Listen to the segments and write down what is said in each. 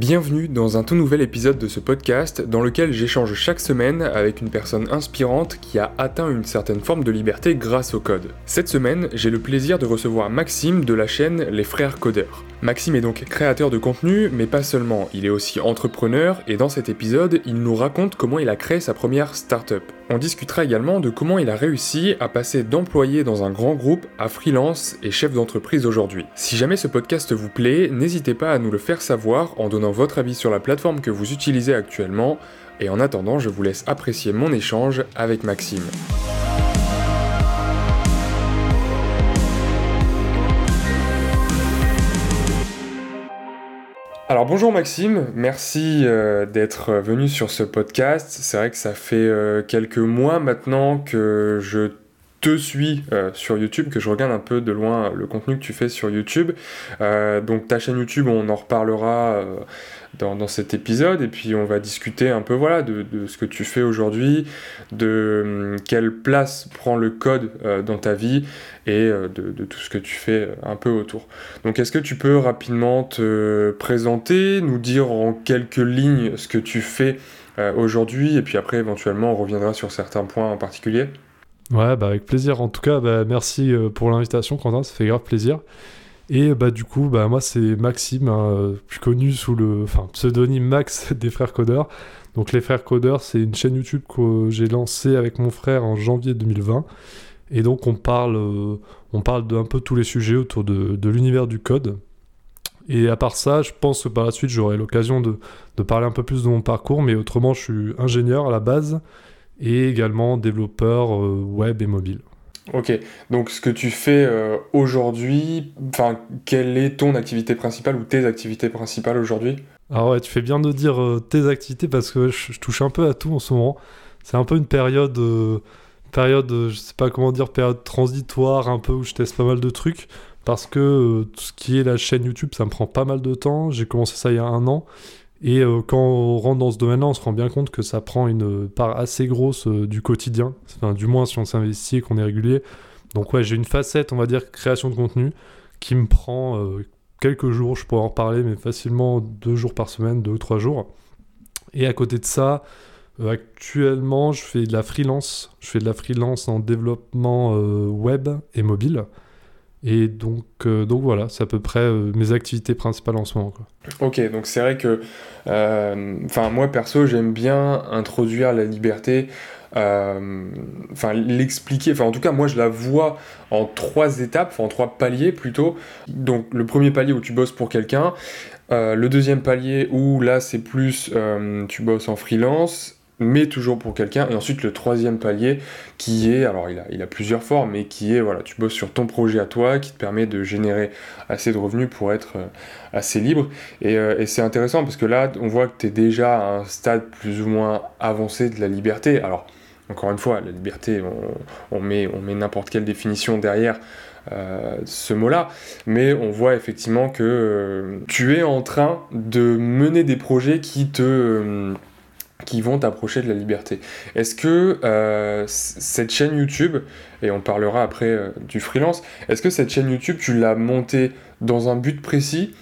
Bienvenue dans un tout nouvel épisode de ce podcast dans lequel j'échange chaque semaine avec une personne inspirante qui a atteint une certaine forme de liberté grâce au code. Cette semaine, j'ai le plaisir de recevoir Maxime de la chaîne Les Frères Codeurs. Maxime est donc créateur de contenu, mais pas seulement, il est aussi entrepreneur et dans cet épisode, il nous raconte comment il a créé sa première startup. On discutera également de comment il a réussi à passer d'employé dans un grand groupe à freelance et chef d'entreprise aujourd'hui. Si jamais ce podcast vous plaît, n'hésitez pas à nous le faire savoir en donnant votre avis sur la plateforme que vous utilisez actuellement, et en attendant, je vous laisse apprécier mon échange avec Maxime. Alors bonjour Maxime, merci euh, d'être venu sur ce podcast. C'est vrai que ça fait euh, quelques mois maintenant que je te suis euh, sur YouTube, que je regarde un peu de loin le contenu que tu fais sur YouTube. Euh, donc ta chaîne YouTube, on en reparlera euh, dans, cet épisode et puis on va discuter un peu voilà de, ce que tu fais aujourd'hui, de hum, quelle place prend le code dans ta vie et de, tout ce que tu fais un peu autour. Donc est-ce que tu peux rapidement te présenter, nous dire en quelques lignes ce que tu fais aujourd'hui et puis après éventuellement on reviendra sur certains points en particulier? Ouais, bah avec plaisir. En tout cas, bah, merci euh, pour l'invitation, Quentin, ça fait grave plaisir. Et bah du coup, bah moi c'est Maxime, hein, plus connu sous le enfin, pseudonyme Max des Frères Codeurs. Donc les Frères Codeurs, c'est une chaîne YouTube que j'ai lancée avec mon frère en janvier 2020. Et donc on parle, euh, on parle d'un peu tous les sujets autour de, de l'univers du code. Et à part ça, je pense que par la suite j'aurai l'occasion de, de, parler un peu plus de mon parcours, mais autrement je suis ingénieur à la base et également développeur euh, web et mobile. Ok, donc ce que tu fais euh, aujourd'hui, enfin, quelle est ton activité principale ou tes activités principales aujourd'hui? Alors ouais, tu fais bien de dire euh, tes activités parce que je, touche un peu à tout en ce moment. C'est un peu une période, période, je sais pas comment dire, période transitoire, un peu où je teste pas mal de trucs parce que tout ce qui est la chaîne YouTube, ça me prend pas mal de temps. J'ai commencé ça il y a un an et euh, quand on rentre dans ce domaine-là, on se rend bien compte que ça prend une part assez grosse euh, du quotidien, du moins si on s'investit et qu'on est régulier. Donc ouais, j'ai une facette, on va dire, création de contenu, qui me prend euh, quelques jours, je pourrais en reparler, mais facilement deux jours par semaine, deux ou trois jours. Et à côté de ça, actuellement, je fais de la freelance. Je fais de la freelance en développement web et mobile. Et donc, euh, donc voilà, c'est à peu près euh, mes activités principales en ce moment. Ok, donc c'est vrai que, euh, enfin moi perso, j'aime bien introduire la liberté, enfin l'expliquer, enfin en tout cas moi je la vois en trois étapes, en trois paliers plutôt. Donc le premier palier où tu bosses pour quelqu'un, le deuxième palier où là c'est plus tu bosses en freelance mais toujours pour quelqu'un. Et ensuite, le troisième palier qui est, alors il a, il a plusieurs formes, mais qui est, voilà, tu bosses sur ton projet à toi, qui te permet de générer assez de revenus pour être euh, assez libre. Et, euh, et c'est intéressant parce que là, on voit que tu es déjà à un stade plus ou moins avancé de la liberté. Alors, encore une fois, la liberté, on, met, on met n'importe quelle définition derrière. Euh, ce mot-là, mais on voit effectivement que tu es en train de mener des projets qui te, qui vont t'approcher de la liberté. Est-ce que euh, cette chaîne YouTube, et on parlera après euh, du freelance, est-ce que cette chaîne YouTube, tu l'as montée dans un but précis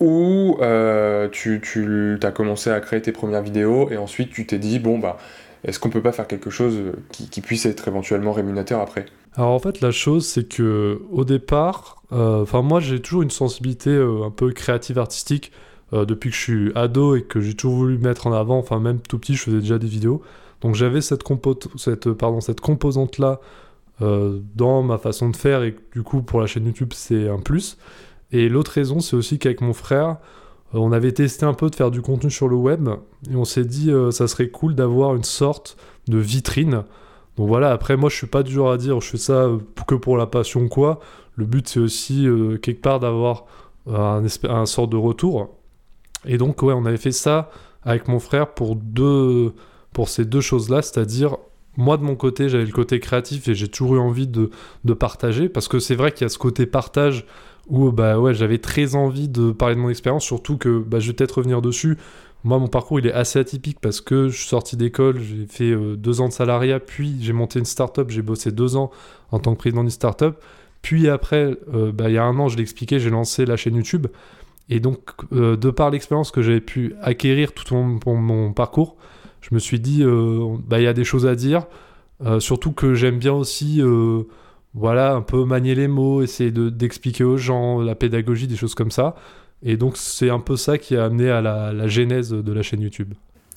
ou euh, tu, as commencé à créer tes premières vidéos et ensuite tu t'es dit, bon, bah, est-ce qu'on peut pas faire quelque chose qui, qui puisse être éventuellement rémunérateur après? Alors en fait la chose c'est que au départ, enfin moi j'ai toujours une sensibilité un peu créative artistique. Euh, depuis que je suis ado et que j'ai toujours voulu mettre en avant, enfin même tout petit, je faisais déjà des vidéos. Donc j'avais cette, cette composante-là euh, dans ma façon de faire et du coup pour la chaîne YouTube c'est un plus. Et l'autre raison c'est aussi qu'avec mon frère, euh, on avait testé un peu de faire du contenu sur le web et on s'est dit ça serait cool d'avoir une sorte de vitrine. Donc voilà, après moi je suis pas du genre à dire je fais ça que pour la passion quoi. Le but c'est aussi quelque part d'avoir un, un sort de retour. Et donc, ouais, on avait fait ça avec mon frère pour, ces deux choses-là, c'est-à-dire, moi de mon côté, j'avais le côté créatif et j'ai toujours eu envie de, partager, parce que c'est vrai qu'il y a ce côté partage où bah, j'avais très envie de parler de mon expérience, surtout que bah, je vais peut-être revenir dessus. Moi, mon parcours, il est assez atypique parce que je suis sorti d'école, j'ai fait euh, deux ans de salariat, puis j'ai monté une start-up, j'ai bossé deux ans en tant que président d'une start-up. Puis après, euh, bah, il y a un an, je l'ai expliqué, j'ai lancé la chaîne YouTube. Et donc, de par l'expérience que j'avais pu acquérir tout au long de mon parcours, je me suis dit, bah, il y a des choses à dire. surtout que j'aime bien aussi voilà, un peu manier les mots, essayer d'expliquer aux gens la pédagogie, des choses comme ça. Et donc c'est un peu ça qui a amené à la, la genèse de la chaîne YouTube.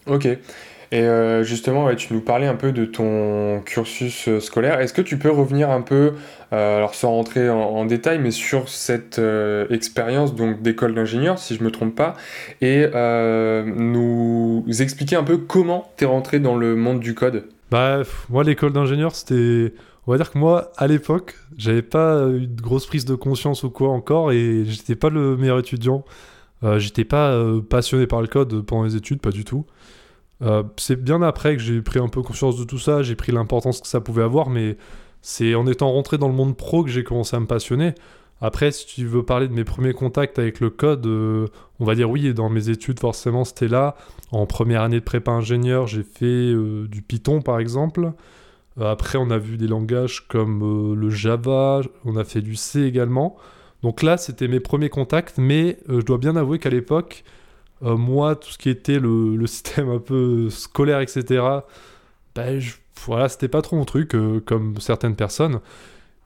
Ok. Et euh, justement, tu nous parlais un peu de ton cursus euh, scolaire. Est-ce que tu peux revenir un peu, euh, alors sans rentrer en, détail, mais sur cette expérience donc d'école d'ingénieur, si je me trompe pas, et nous expliquer un peu comment tu es rentré dans le monde du code? Bah, moi, l'école d'ingénieur, c'était on va dire que moi, à l'époque, j'avais pas eu de grosse prise de conscience ou quoi encore, et j'étais pas le meilleur étudiant. J'étais pas passionné par le code pendant les études, pas du tout. Euh, c'est bien après que j'ai pris un peu conscience de tout ça, j'ai pris l'importance que ça pouvait avoir, mais c'est en étant rentré dans le monde pro que j'ai commencé à me passionner. Après, si tu veux parler de mes premiers contacts avec le code, on va dire oui, dans mes études, forcément, c'était là. En première année de prépa ingénieur, j'ai fait du Python, par exemple. Euh, après, on a vu des langages comme euh, le Java, on a fait du C également. Donc là, c'était mes premiers contacts, mais euh, je dois bien avouer qu'à l'époque, moi, tout ce qui était le, système un peu scolaire, etc., ben, voilà, c'était pas trop mon truc, comme certaines personnes.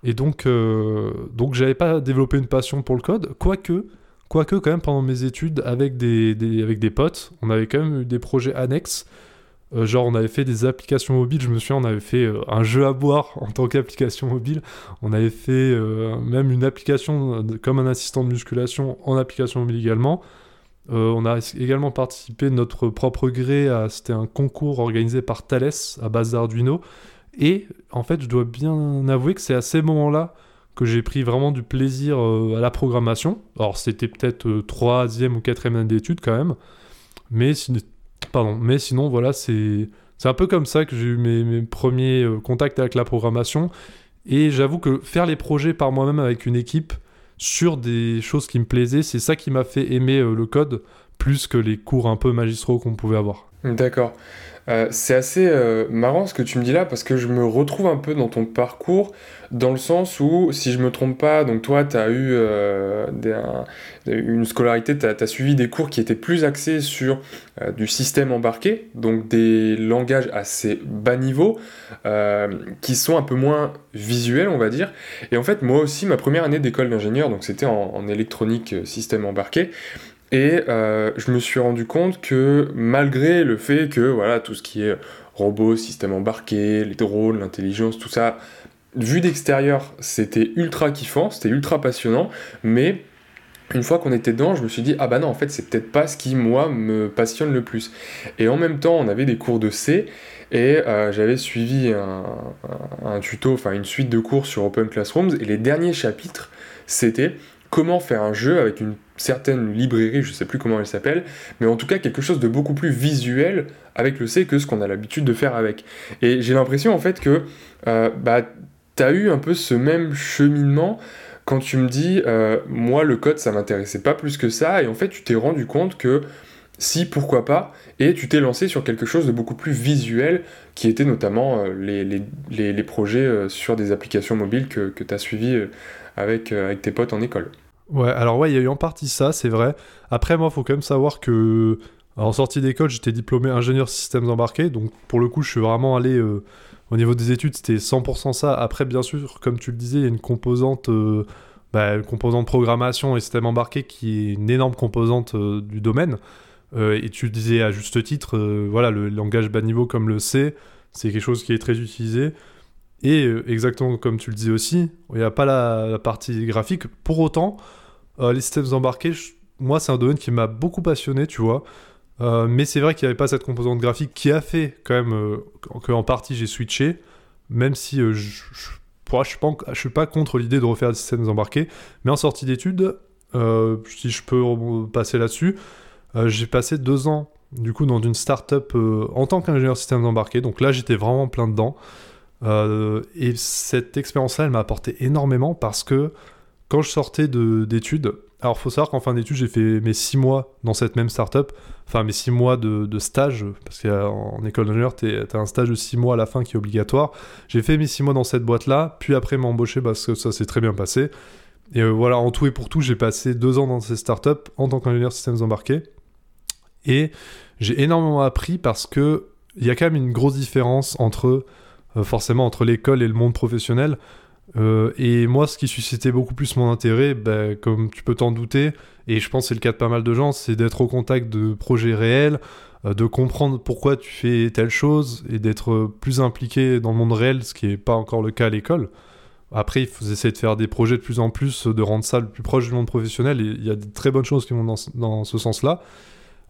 Et donc, donc j'avais pas développé une passion pour le code, quoique, quoique quand même pendant mes études avec des, avec des potes, on avait quand même eu des projets annexes euh, genre, on avait fait des applications mobiles. Je me souviens, on avait fait euh, un jeu à boire en tant qu'application mobile. On avait fait euh, même une application comme un assistant de musculation en application mobile également. On a également participé notre propre gré à. C'était un concours organisé par Thales à base d'Arduino. Et en fait, je dois bien avouer que c'est à ces moments-là que j'ai pris vraiment du plaisir à la programmation. Alors, c'était peut-être troisième ou quatrième année d'études quand même. Mais Pardon. Mais sinon, voilà, c'est un peu comme ça que j'ai eu mes, premiers euh, contacts avec la programmation. Et j'avoue que faire les projets par moi-même avec une équipe sur des choses qui me plaisaient, c'est ça qui m'a fait aimer euh, le code plus que les cours un peu magistraux qu'on pouvait avoir. D'accord. Euh, c'est assez euh, marrant ce que tu me dis là parce que je me retrouve un peu dans ton parcours dans le sens où, si je me trompe pas, donc toi tu as eu euh, une scolarité, tu as, suivi des cours qui étaient plus axés sur du système embarqué, donc des langages assez bas niveau qui sont un peu moins visuels, on va dire. Et en fait, moi aussi, ma première année d'école d'ingénieur, donc c'était en, en électronique système embarqué, et euh, je me suis rendu compte que malgré le fait que voilà tout ce qui est robots, système embarqué, les drones, l'intelligence, tout ça, vu d'extérieur, c'était ultra kiffant, c'était ultra passionnant, mais une fois qu'on était dedans, je me suis dit ah bah non en fait c'est peut-être pas ce qui moi me passionne le plus. Et en même temps, on avait des cours de C et euh, j'avais suivi un, un tuto, enfin une suite de cours sur Open Classrooms et les derniers chapitres c'était comment faire un jeu avec une certaine librairie, je sais plus comment elle s'appelle, mais en tout cas quelque chose de beaucoup plus visuel avec le C que ce qu'on a l'habitude de faire avec. Et j'ai l'impression en fait que euh, bah, tu as eu un peu ce même cheminement quand tu me dis, euh, moi le code ça m'intéressait pas plus que ça, et en fait tu t'es rendu compte que si, pourquoi pas, et tu t'es lancé sur quelque chose de beaucoup plus visuel, qui était notamment euh, les, projets sur des applications mobiles que, que tu as suivis avec, avec tes potes en école. Ouais, alors ouais, il y a eu en partie ça, c'est vrai. Après, moi, il faut quand même savoir que en sortie d'école, j'étais diplômé ingénieur systèmes embarqués, donc pour le coup, je suis vraiment allé euh, au niveau des études, c'était 100% ça. Après, bien sûr, comme tu le disais, il y a une composante, euh, bah, une composante programmation et système embarqué qui est une énorme composante euh, du domaine. et tu disais à juste titre, voilà, le langage bas niveau comme le C, c'est quelque chose qui est très utilisé. Et euh, exactement comme tu le dis aussi, il n'y a pas la, partie graphique. Pour autant, euh, les systèmes embarqués, moi, c'est un domaine qui m'a beaucoup passionné, tu vois. Euh, mais c'est vrai qu'il n'y avait pas cette composante graphique qui a fait quand même qu'en partie j'ai switché, même si je, je, suis pas, contre l'idée de refaire des systèmes embarqués. Mais en sortie d'études, si je peux passer là-dessus, j'ai passé deux ans du coup dans une start-up en tant qu'ingénieur systèmes embarqués. Donc là, j'étais vraiment plein dedans. Euh, et cette expérience-là, elle m'a apporté énormément parce que quand je sortais d'études, alors faut savoir qu'en fin d'études, j'ai fait mes six mois dans cette même startup, enfin mes six mois de, stage, parce qu'en école d'ingénieur, tu as un stage de six mois à la fin qui est obligatoire. J'ai fait mes six mois dans cette boîte-là, puis après m'embaucher parce que ça s'est très bien passé. Et voilà, en tout et pour tout, j'ai passé deux ans dans ces startups en tant qu'ingénieur systèmes embarqués. Et j'ai énormément appris parce que il y a quand même une grosse différence entre, forcément, entre l'école et le monde professionnel. Euh, et moi, ce qui suscitait beaucoup plus mon intérêt, ben, comme tu peux t'en douter, et je pense que c'est le cas de pas mal de gens, c'est d'être au contact de projets réels, euh, de comprendre pourquoi tu fais telle chose, et d'être plus impliqué dans le monde réel, ce qui n'est pas encore le cas à l'école. Après, il faut essayer de faire des projets de plus en plus, de rendre ça le plus proche du monde professionnel, et il y a de très bonnes choses qui vont dans, ce sens-là.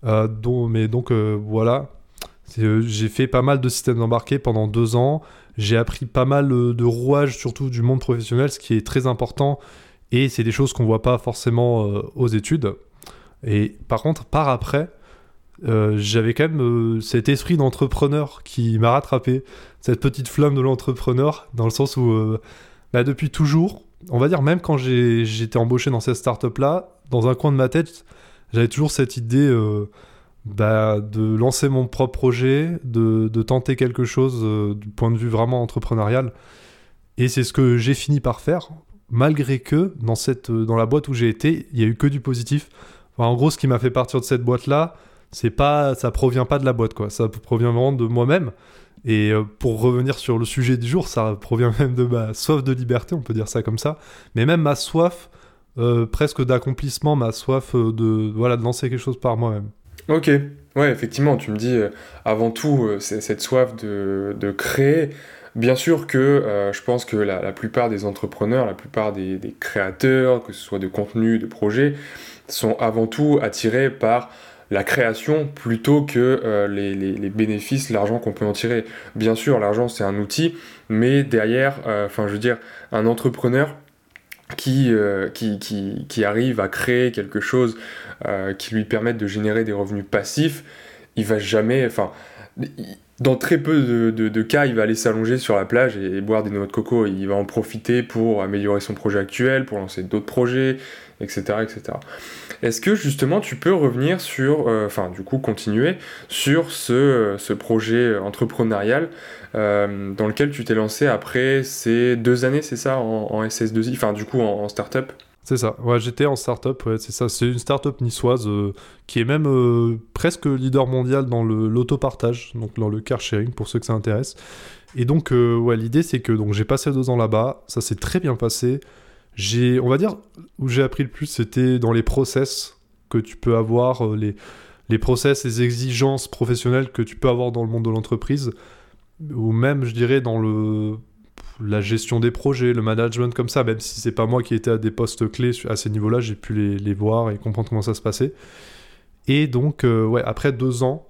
Euh, mais donc, voilà, j'ai fait pas mal de systèmes embarqués pendant deux ans. J'ai appris pas mal euh, de rouages, surtout du monde professionnel, ce qui est très important. Et c'est des choses qu'on voit pas forcément euh, aux études. Et par contre, par après, euh, j'avais quand même cet esprit d'entrepreneur qui m'a rattrapé, cette petite flamme de l'entrepreneur, dans le sens où, bah, depuis toujours, on va dire même quand j'étais embauché dans cette startup-là, dans un coin de ma tête, j'avais toujours cette idée bah, de lancer mon propre projet, de, tenter quelque chose euh, du point de vue vraiment entrepreneurial. Et c'est ce que j'ai fini par faire, malgré que dans, cette, euh, dans la boîte où j'ai été, il y a eu que du positif. en gros, ce qui m'a fait partir de cette boîte-là, c'est pas, ça provient pas de la boîte, quoi. Ça provient vraiment de moi-même. Et euh, pour revenir sur le sujet du jour, ça provient même de ma soif de liberté, on peut dire ça comme ça. Mais même ma soif presque d'accomplissement, ma soif de, voilà, de lancer quelque chose par moi-même. Ok, ouais, effectivement, tu me dis, euh, avant tout, euh, cette soif de, de, créer. Bien sûr que euh, je pense que la, plupart des entrepreneurs, la plupart des, des, créateurs, que ce soit de contenu, de projets, sont avant tout attirés par la création plutôt que les, les, bénéfices, l'argent qu'on peut en tirer. Bien sûr, l'argent c'est un outil, mais derrière, enfin je veux dire, un entrepreneur qui, qui, qui, qui, arrive à créer quelque chose euh, qui lui permettent de générer des revenus passifs, il va jamais, enfin, dans très peu de, cas, il va aller s'allonger sur la plage et, boire des noix de coco. Il va en profiter pour améliorer son projet actuel, pour lancer d'autres projets, etc., etc. Est-ce que justement tu peux revenir sur, euh, enfin du coup continuer sur ce, projet entrepreneurial euh, dans lequel tu t'es lancé après ces deux années, c'est ça, en, SS2I, enfin du coup en, en start-up? C'est ça. Ouais, j'étais en startup, ouais, c'est ça. C'est une startup niçoise euh, qui est même euh, presque leader mondial dans l'autopartage, donc dans le car sharing pour ceux que ça intéresse. Et donc, euh, ouais, l'idée c'est que j'ai passé deux ans là-bas, ça s'est très bien passé. J'ai, on va dire, où j'ai appris le plus, c'était dans les process que tu peux avoir, les, les process, les exigences professionnelles que tu peux avoir dans le monde de l'entreprise, ou même, je dirais, dans le la gestion des projets, le management comme ça, même si c'est pas moi qui étais à des postes clés à ces niveaux-là, j'ai pu les, voir et comprendre comment ça se passait. Et donc, euh, ouais, après deux ans,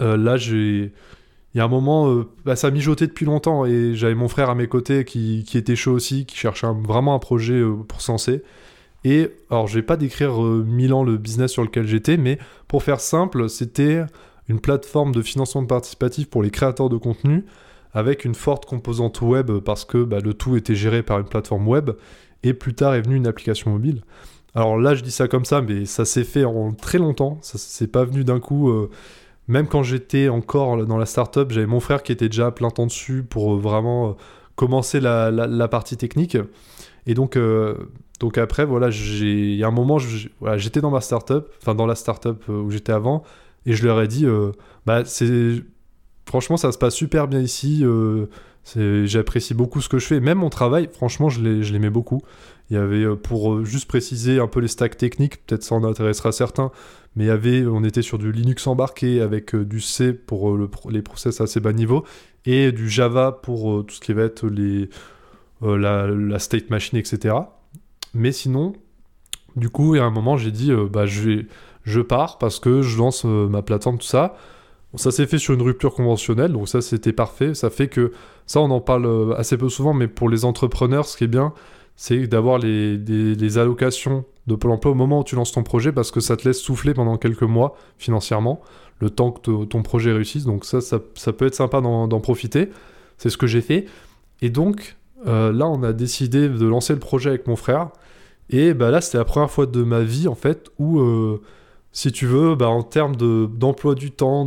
euh, là, j'ai. Il y a un moment, euh, bah, ça a mijoté depuis longtemps et j'avais mon frère à mes côtés qui, était chaud aussi, qui cherchait vraiment un projet pour Sensé. Et alors, je vais pas décrire mille ans le business sur lequel j'étais, mais pour faire simple, c'était une plateforme de financement participatif pour les créateurs de contenu avec une forte composante web parce que bah, le tout était géré par une plateforme web, et plus tard est venue une application mobile. Alors là, je dis ça comme ça, mais ça s'est fait en très longtemps, ça s'est pas venu d'un coup. Euh, même quand j'étais encore dans la startup, j'avais mon frère qui était déjà à plein temps dessus pour euh, vraiment euh, commencer la, partie technique. Et donc, donc après, voilà, il y a un moment, j'étais dans ma startup, enfin dans la startup où j'étais avant, et je leur ai dit, bah c'est franchement, ça se passe super bien ici. Euh, j'apprécie beaucoup ce que je fais. Même mon travail, franchement, je l'aimais beaucoup. Il y avait, euh, pour euh, juste préciser un peu les stacks techniques, peut-être ça en intéressera certains, mais il y avait, on était sur du Linux embarqué avec du C pour les process assez bas niveau et du Java pour tout ce qui va être les, la, state machine, etc. Mais sinon, du coup, il y a un moment, j'ai dit, bah, je, je pars parce que je lance ma plateforme, tout ça ça s'est fait sur une rupture conventionnelle, donc ça c'était parfait. Ça fait que, ça on en parle euh, assez peu souvent, mais pour les entrepreneurs, ce qui est bien, c'est d'avoir les, allocations de Pôle emploi au moment où tu lances ton projet, parce que ça te laisse souffler pendant quelques mois financièrement, le temps que ton projet réussisse. Donc ça, ça, peut être sympa d'en profiter. C'est ce que j'ai fait. Et donc, euh, là, on a décidé de lancer le projet avec mon frère. Et bah, là, c'était la première fois de ma vie, en fait, où... Euh, si tu veux, bah, en termes d'emploi du temps,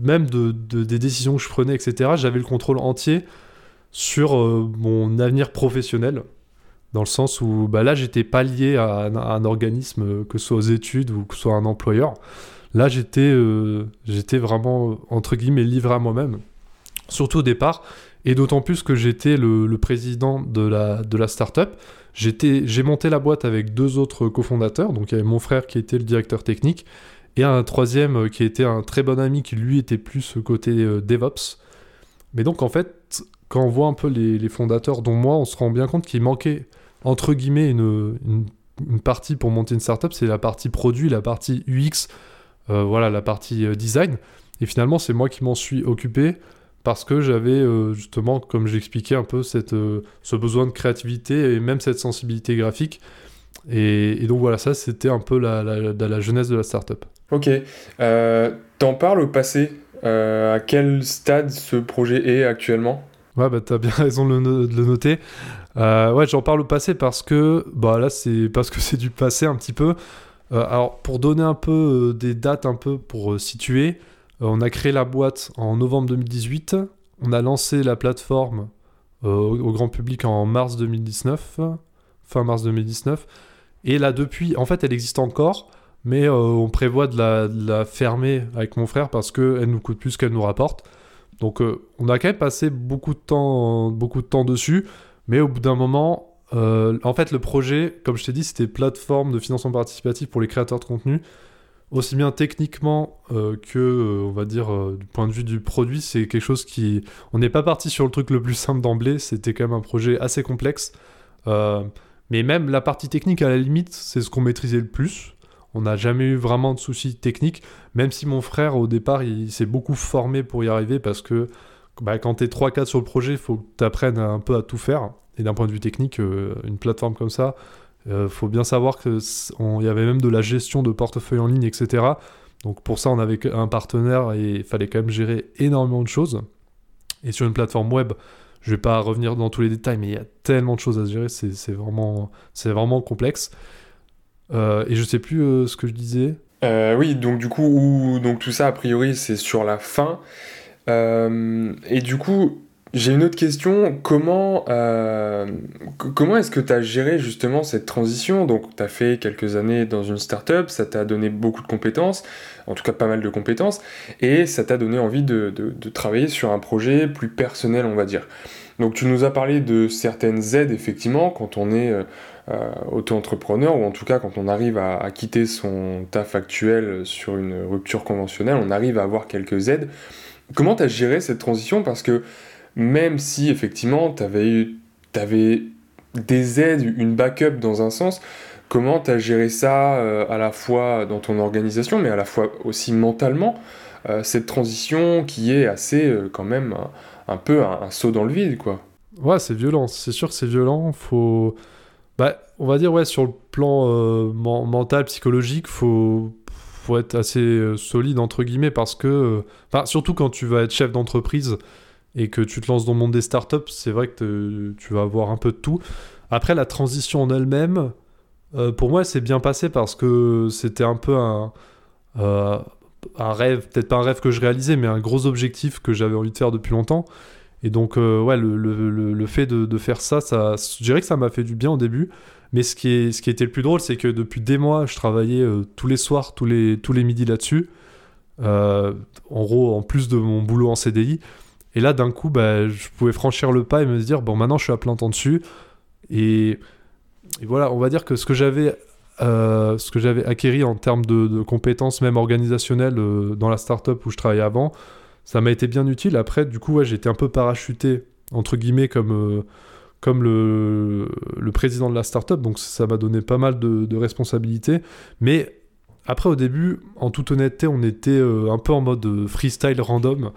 même de, des décisions que je prenais, etc., j'avais le contrôle entier sur euh, mon avenir professionnel. dans le sens où bah, là, j'étais pas lié à un, organisme, que ce soit aux études ou que ce soit un employeur. Là, j'étais j'étais vraiment, entre guillemets, livré à moi-même, surtout au départ, et d'autant plus que j'étais le, président de la, de la startup. J'ai monté la boîte avec deux autres cofondateurs, donc il y avait mon frère qui était le directeur technique, et un troisième euh, qui était un très bon ami qui lui était plus côté euh, DevOps. Mais donc en fait, quand on voit un peu les, fondateurs, dont moi, on se rend bien compte qu'il manquait entre guillemets une, une, partie pour monter une startup, c'est la partie produit, la partie UX, euh, voilà, la partie design. Et finalement, c'est moi qui m'en suis occupé parce que j'avais justement, comme j'expliquais un peu, cette, ce besoin de créativité et même cette sensibilité graphique. Et, et donc voilà, ça c'était un peu la, la, la, jeunesse de la startup. Ok. Euh, T'en parles au passé euh, À quel stade ce projet est actuellement? Ouais, bah t'as bien raison de le, noter. Euh, ouais, j'en parle au passé parce que, bah là, c'est parce que c'est du passé un petit peu. Euh, alors, pour donner un peu des dates, un peu pour situer, on a créé la boîte en novembre 2018. On a lancé la plateforme au, au, grand public en mars 2019, fin mars 2019. Et là, depuis, en fait, elle existe encore mais euh, on prévoit de la, fermer avec mon frère parce qu'elle nous coûte plus qu'elle nous rapporte. Donc euh, on a quand même passé beaucoup de temps, beaucoup de temps dessus, mais au bout d'un moment, euh, en fait le projet, comme je t'ai dit, c'était plateforme de financement participatif pour les créateurs de contenu. Aussi bien techniquement que, on va dire, du point de vue du produit, c'est quelque chose qui... On n'est pas parti sur le truc le plus simple d'emblée, c'était quand même un projet assez complexe. mais même la partie technique, à la limite, c'est ce qu'on maîtrisait le plus. On n'a jamais eu vraiment de soucis techniques, même si mon frère, au départ, il, s'est beaucoup formé pour y arriver parce que bah, quand tu es 3-4 sur le projet, il faut que tu apprennes un peu à tout faire. Et d'un point de vue technique, euh, une plateforme comme ça, euh, faut bien savoir qu'il y avait même de la gestion de portefeuille en ligne, etc. Donc pour ça, on avait un partenaire et il fallait quand même gérer énormément de choses. Et sur une plateforme web, je vais pas revenir dans tous les détails, mais il y a tellement de choses à gérer, c'est vraiment, vraiment complexe. Euh, et je sais plus euh, ce que je disais. Euh, oui, donc du coup, donc tout ça, a priori, c'est sur la fin. et du coup, j'ai une autre question. Comment, comment est-ce que tu as géré justement cette transition? Donc, tu as fait quelques années dans une startup, ça t'a donné beaucoup de compétences, en tout cas pas mal de compétences, et ça t'a donné envie de, de, travailler sur un projet plus personnel, on va dire. Donc, tu nous as parlé de certaines aides, effectivement, quand on est euh, auto-entrepreneur, ou en tout cas quand on arrive à, quitter son taf actuel sur une rupture conventionnelle, on arrive à avoir quelques aides. Comment tu as géré cette transition? Parce que même si effectivement tu avais, avais des aides, une backup dans un sens, comment tu as géré ça euh, à la fois dans ton organisation, mais à la fois aussi mentalement, euh, cette transition qui est assez quand même un, peu un, saut dans le vide, quoi. Ouais, c'est violent, c'est sûr que c'est violent, faut... Bah, on va dire, ouais, sur le plan euh, mental, psychologique, faut, faut être assez euh, solide, entre guillemets, parce que, euh, enfin, surtout quand tu vas être chef d'entreprise et que tu te lances dans le monde des startups, c'est vrai que tu vas avoir un peu de tout. Après, la transition en elle-même, pour moi, c'est bien passé parce que c'était un peu un, un rêve, peut-être pas un rêve que je réalisais, mais un gros objectif que j'avais envie de faire depuis longtemps. Et donc, euh, ouais, le, fait de, faire ça, je dirais que ça m'a fait du bien au début. Mais ce qui, ce qui était le plus drôle, c'est que depuis des mois, je travaillais euh, tous les soirs, tous les, tous les midis là-dessus. Euh, en gros, en plus de mon boulot en CDI. Et là, d'un coup, bah, je pouvais franchir le pas et me dire, bon, maintenant, je suis à plein temps dessus. Et, voilà, on va dire que ce que j'avais ce que j'avais acquéri en termes de, compétences, même organisationnelles, dans la startup où je travaillais avant, ça m'a été bien utile. Après, du coup, ouais, été un peu parachuté, entre guillemets, comme, euh, comme le, président de la startup. Donc, ça m'a donné pas mal de, responsabilités. Mais après, au début, en toute honnêteté, on était euh, un peu en mode euh, freestyle random.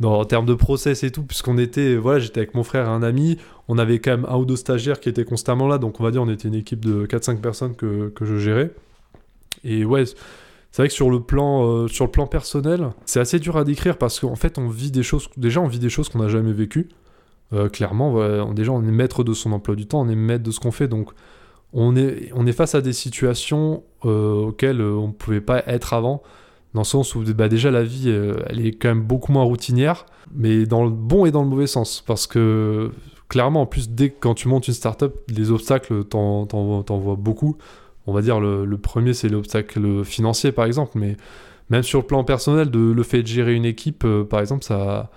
Dans, en termes de process et tout, puisqu'on était, voilà, j'étais avec mon frère et un ami, on avait quand même un ou deux stagiaires qui étaient constamment là, donc on va dire on était une équipe de 4-5 personnes que, que je gérais. Et ouais, c'est vrai que sur le plan, euh, sur le plan personnel, c'est assez dur à décrire parce qu'en fait, on vit des choses, déjà, on vit des choses qu'on n'a jamais vécues. Euh, clairement, déjà, on est maître de son emploi du temps, on est maître de ce qu'on fait, donc on est, on est face à des situations euh, auxquelles on ne pouvait pas être avant, dans le sens où bah, déjà la vie, elle est quand même beaucoup moins routinière, mais dans le bon et dans le mauvais sens, parce que clairement, en plus, dès que quand tu montes une startup, les obstacles, t'en, t'en, beaucoup. On va dire, le, premier, c'est l'obstacle financier, par exemple, mais même sur le plan personnel, de, le fait de gérer une équipe, euh, par exemple, ça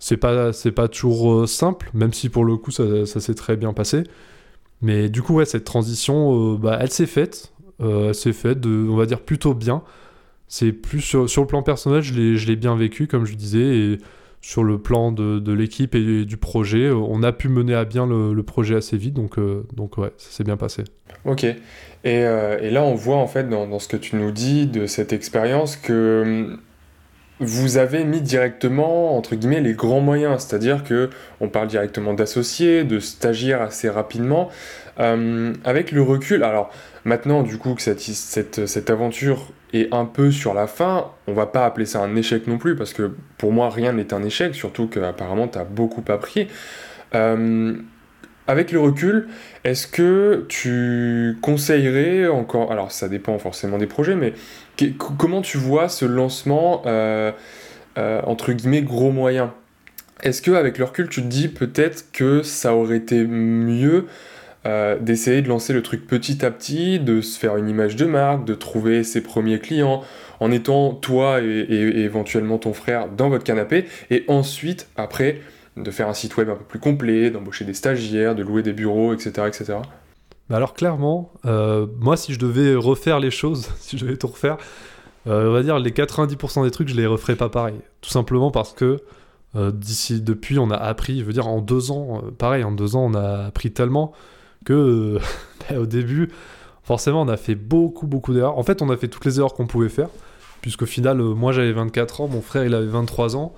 c'est pas pas toujours euh, simple, même si pour le coup ça, ça s'est très bien passé. Mais du coup, ouais, cette transition, euh, bah, elle s'est faite. elle s'est faite, de, on va dire, plutôt bien. C'est plus sur, sur, le plan personnel, je l'ai bien vécu, comme je disais, et sur le plan de, de l'équipe et du projet, on a pu mener à bien le, le projet assez vite, donc, donc ouais, ça s'est bien passé. Ok. Et, et, là, on voit en fait dans, dans, ce que tu nous dis de cette expérience que vous avez mis directement, entre guillemets, les grands moyens, c'est-à-dire que on parle directement d'associés, de stagiaires assez rapidement. Euh, avec le recul, alors maintenant, du coup, que cette, cette, cette, aventure est un peu sur la fin, on va pas appeler ça un échec non plus, parce que pour moi, rien n'est un échec, surtout qu'apparemment, tu as beaucoup appris. Euh, avec le recul, est-ce que tu conseillerais encore, alors ça dépend forcément des projets, mais comment tu vois ce lancement euh, entre guillemets gros moyen? Est-ce que avec le recul, tu te dis peut-être que ça aurait été mieux euh, d'essayer de lancer le truc petit à petit, de se faire une image de marque, de trouver ses premiers clients, en étant toi et, éventuellement ton frère dans votre canapé, et ensuite, après, de faire un site web un peu plus complet, d'embaucher des stagiaires, de louer des bureaux, etc. etc. Bah alors clairement, euh, moi si je devais refaire les choses, si je devais tout refaire, euh, on va dire les 90% des trucs, je les referais pas pareil. Tout simplement parce que d'ici, depuis, on a appris, je veux dire en deux ans, pareil, en deux ans, on a appris tellement que bah, au début, forcément, on a fait beaucoup, beaucoup d'erreurs. En fait, on a fait toutes les erreurs qu'on pouvait faire, puisqu'au final, moi j'avais 24 ans, mon frère il avait 23 ans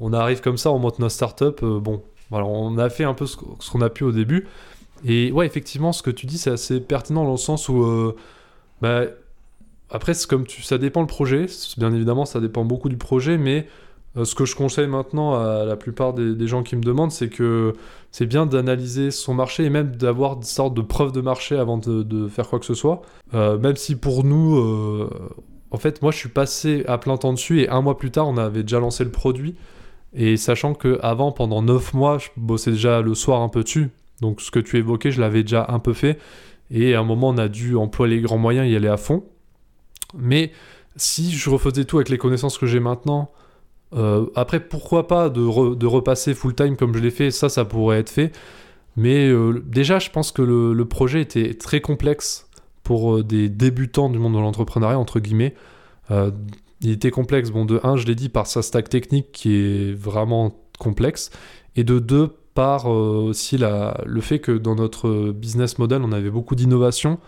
on arrive comme ça, on monte notre startup. Euh, bon, voilà, on a fait un peu ce, qu'on a pu au début. Et ouais, effectivement, ce que tu dis, c'est assez pertinent dans le sens où, euh, bah, après, comme tu, ça dépend le projet. Bien évidemment, ça dépend beaucoup du projet, mais euh, ce que je conseille maintenant à la plupart des, gens qui me demandent, c'est que c'est bien d'analyser son marché et même d'avoir une sorte de preuve de marché avant de, faire quoi que ce soit. même si pour nous, en fait, moi, je suis passé à plein temps dessus et un mois plus tard, on avait déjà lancé le produit. Et sachant que avant, pendant 9 mois, je bossais déjà le soir un peu dessus. Donc ce que tu évoquais, je l'avais déjà un peu fait. Et à un moment, on a dû employer les grands moyens, y aller à fond. Mais si je refaisais tout avec les connaissances que j'ai maintenant, euh, après, pourquoi pas de, repasser full-time comme je l'ai fait, ça, ça pourrait être fait. Mais euh, déjà, je pense que le, projet était très complexe pour euh, des débutants du monde de l'entrepreneuriat, entre guillemets. Il était complexe. Bon, de 1, je l'ai dit, par sa stack technique qui est vraiment complexe, et de 2, par aussi la, le fait que dans notre business model, on avait beaucoup d'innovation,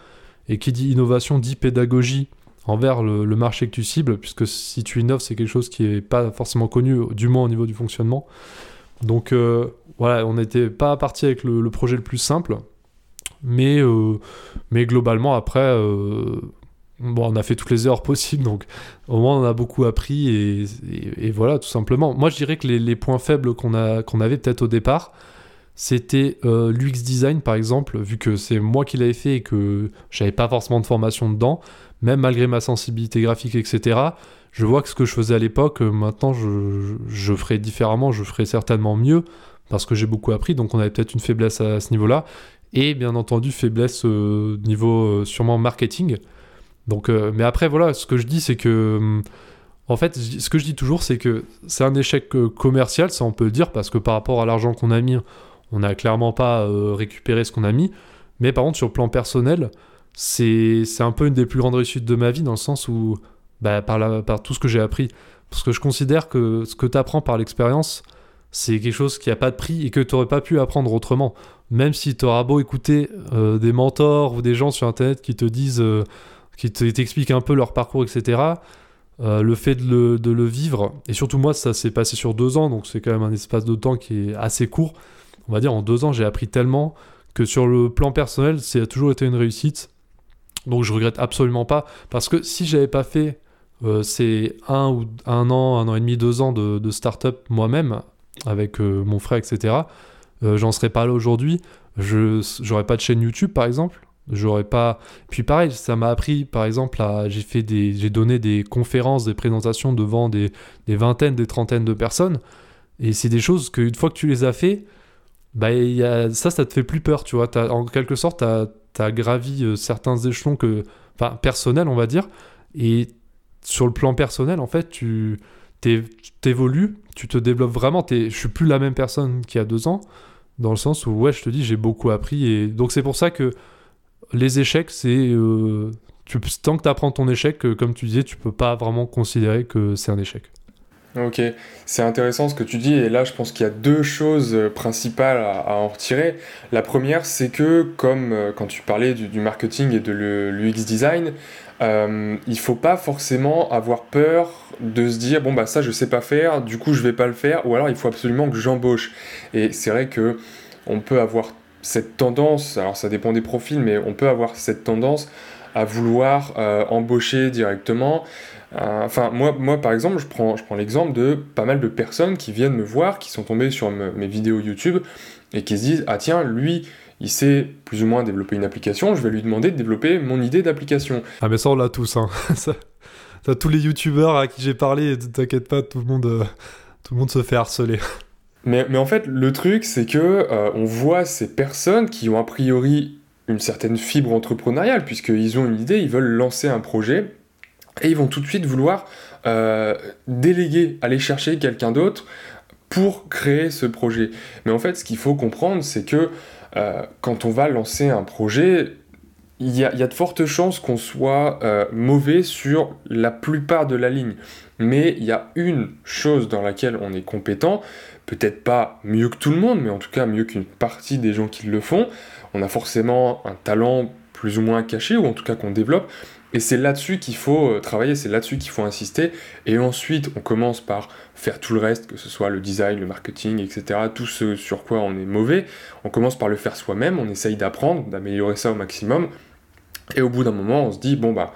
et qui dit innovation dit pédagogie envers le, marché que tu cibles, puisque si tu innoves, c'est quelque chose qui n'est pas forcément connu, du moins au niveau du fonctionnement. Donc euh, voilà, on n'était pas parti avec le, projet le plus simple, mais, euh, mais globalement, après, bon, on a fait toutes les heures possibles, donc au moins on a beaucoup appris et, voilà, tout simplement. Moi, je dirais que les, points faibles qu'on avait peut-être au départ, c'était euh, l'UX design par exemple, vu que c'est moi qui l'avais fait et que j'avais pas forcément de formation dedans, même malgré ma sensibilité graphique, etc. Je vois que ce que je faisais à l'époque, euh, maintenant je, ferai différemment, je ferai certainement mieux parce que j'ai beaucoup appris, donc on avait peut-être une faiblesse à, ce niveau-là. Et bien entendu, faiblesse euh, niveau sûrement marketing. Donc, euh, mais après, voilà, ce que je dis, c'est que. Hum, en fait, ce que je dis toujours, c'est que c'est un échec euh, commercial, ça on peut dire, parce que par rapport à l'argent qu'on a mis, on n'a clairement pas euh, récupéré ce qu'on a mis. Mais par contre, sur le plan personnel, c'est un peu une des plus grandes réussites de ma vie, dans le sens où, bah, par, la, par tout ce que j'ai appris. Parce que je considère que ce que tu apprends par l'expérience, c'est quelque chose qui n'a pas de prix et que tu n'aurais pas pu apprendre autrement. Même si tu auras beau écouter des mentors ou des gens sur Internet qui te disent qui t'expliquent un peu leur parcours, etc. Euh, le fait de le, vivre, et surtout moi, ça s'est passé sur deux ans, donc c'est quand même un espace de temps qui est assez court. On va dire, en deux ans, j'ai appris tellement que sur le plan personnel, ça a toujours été une réussite. Donc je regrette absolument pas, parce que si j'avais pas fait euh, ces un ou un an, un an et demi, deux ans de, de start-up moi-même, avec euh, mon frère, etc., j'en serais pas là aujourd'hui. Je j'aurais pas de chaîne YouTube, par exemple. J'aurais pas. Puis pareil, ça m'a appris, par exemple, à... j'ai fait des, j'ai donné des conférences, des présentations devant des, des, vingtaines, des trentaines de personnes. Et c'est des choses qu'une fois que tu les as fait, bah, y a, ça, ça te fait plus peur, tu vois. As, en quelque sorte, tu gravi euh, certains échelons que, personnels, on va dire. Et sur le plan personnel, en fait, tu t'évolues, tu te développes vraiment. Je suis plus la même personne qu'il y a deux ans, dans le sens où, ouais, je te dis, j'ai beaucoup appris. Et donc, c'est pour ça que les échecs, c'est. Euh, tant que tu apprends ton échec, euh, comme tu disais, tu peux pas vraiment considérer que c'est un échec. Ok, c'est intéressant ce que tu dis, et là je pense qu'il y a deux choses euh, principales à, en retirer. La première, c'est que comme euh, quand tu parlais du, marketing et de l'UX design, euh, il faut pas forcément avoir peur de se dire bon bah ça je sais pas faire, du coup je vais pas le faire, ou alors il faut absolument que j'embauche. Et c'est vrai que on peut avoir cette tendance, alors ça dépend des profils, mais on peut avoir cette tendance à vouloir euh, embaucher directement. Euh, enfin, moi, moi, par exemple, je prends, je prends l'exemple de pas mal de personnes qui viennent me voir, qui sont tombées sur mes vidéos YouTube et qui se disent Ah, tiens, lui, il sait plus ou moins développer une application, je vais lui demander de développer mon idée d'application. Ah, mais ça, on l'a tous. Hein. ça, tous les YouTubeurs à qui j'ai parlé, t'inquiète pas, tout le, monde, euh, tout le monde se fait harceler. Mais, mais en fait, le truc, c'est que on voit ces personnes qui ont a priori une certaine fibre entrepreneuriale, puisqu'ils ont une idée, ils veulent lancer un projet, et ils vont tout de suite vouloir euh, déléguer, aller chercher quelqu'un d'autre pour créer ce projet. Mais en fait, ce qu'il faut comprendre, c'est que euh, quand on va lancer un projet, il y, a, de fortes chances qu'on soit euh, mauvais sur la plupart de la ligne. Mais il y a une chose dans laquelle on est compétent, peut-être pas mieux que tout le monde, mais en tout cas mieux qu'une partie des gens qui le font, on a forcément un talent plus ou moins caché, ou en tout cas qu'on développe, et c'est là-dessus qu'il faut euh, travailler, c'est là-dessus qu'il faut insister, et ensuite on commence par faire tout le reste, que ce soit le design, le marketing, etc., tout ce sur quoi on est mauvais, on commence par le faire soi-même, on essaye d'apprendre, d'améliorer ça au maximum, et au bout d'un moment on se dit, bon bah,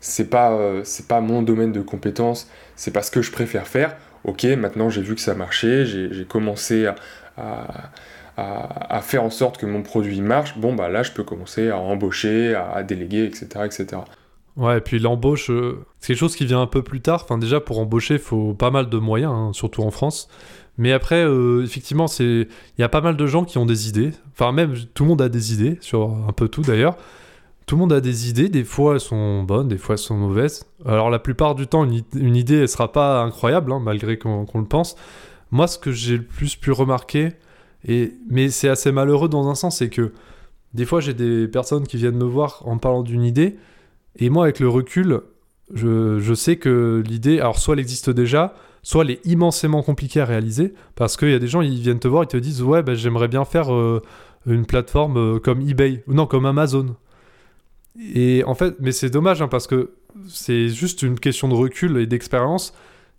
c'est pas, euh, pas mon domaine de compétence, c'est pas ce que je préfère faire, ok, maintenant j'ai vu que ça marchait, j'ai commencé à à, faire en sorte que mon produit marche, bon bah là je peux commencer à embaucher, à, déléguer, etc., etc. Ouais, et puis l'embauche, euh, c'est quelque chose qui vient un peu plus tard. Enfin, déjà, pour embaucher, il faut pas mal de moyens, hein, surtout en France. Mais après, euh, effectivement, il y a pas mal de gens qui ont des idées. Enfin, même tout le monde a des idées, sur un peu tout d'ailleurs. Tout le monde a des idées, des fois elles sont bonnes, des fois elles sont mauvaises. Alors la plupart du temps, une, idée, elle sera pas incroyable, hein, malgré qu'on le pense. Moi, ce que j'ai le plus pu remarquer, mais c'est assez malheureux dans un sens, c'est que des fois j'ai des personnes qui viennent me voir en parlant d'une idée, et moi avec le recul, je, sais que l'idée, alors soit elle existe déjà, soit elle est immensément compliquée à réaliser, parce qu'il y a des gens, ils viennent te voir, ils te disent, ouais, bah, j'aimerais bien faire euh, une plateforme euh, comme eBay, non, comme Amazon. Et en fait, mais c'est dommage, hein, parce que c'est juste une question de recul et d'expérience.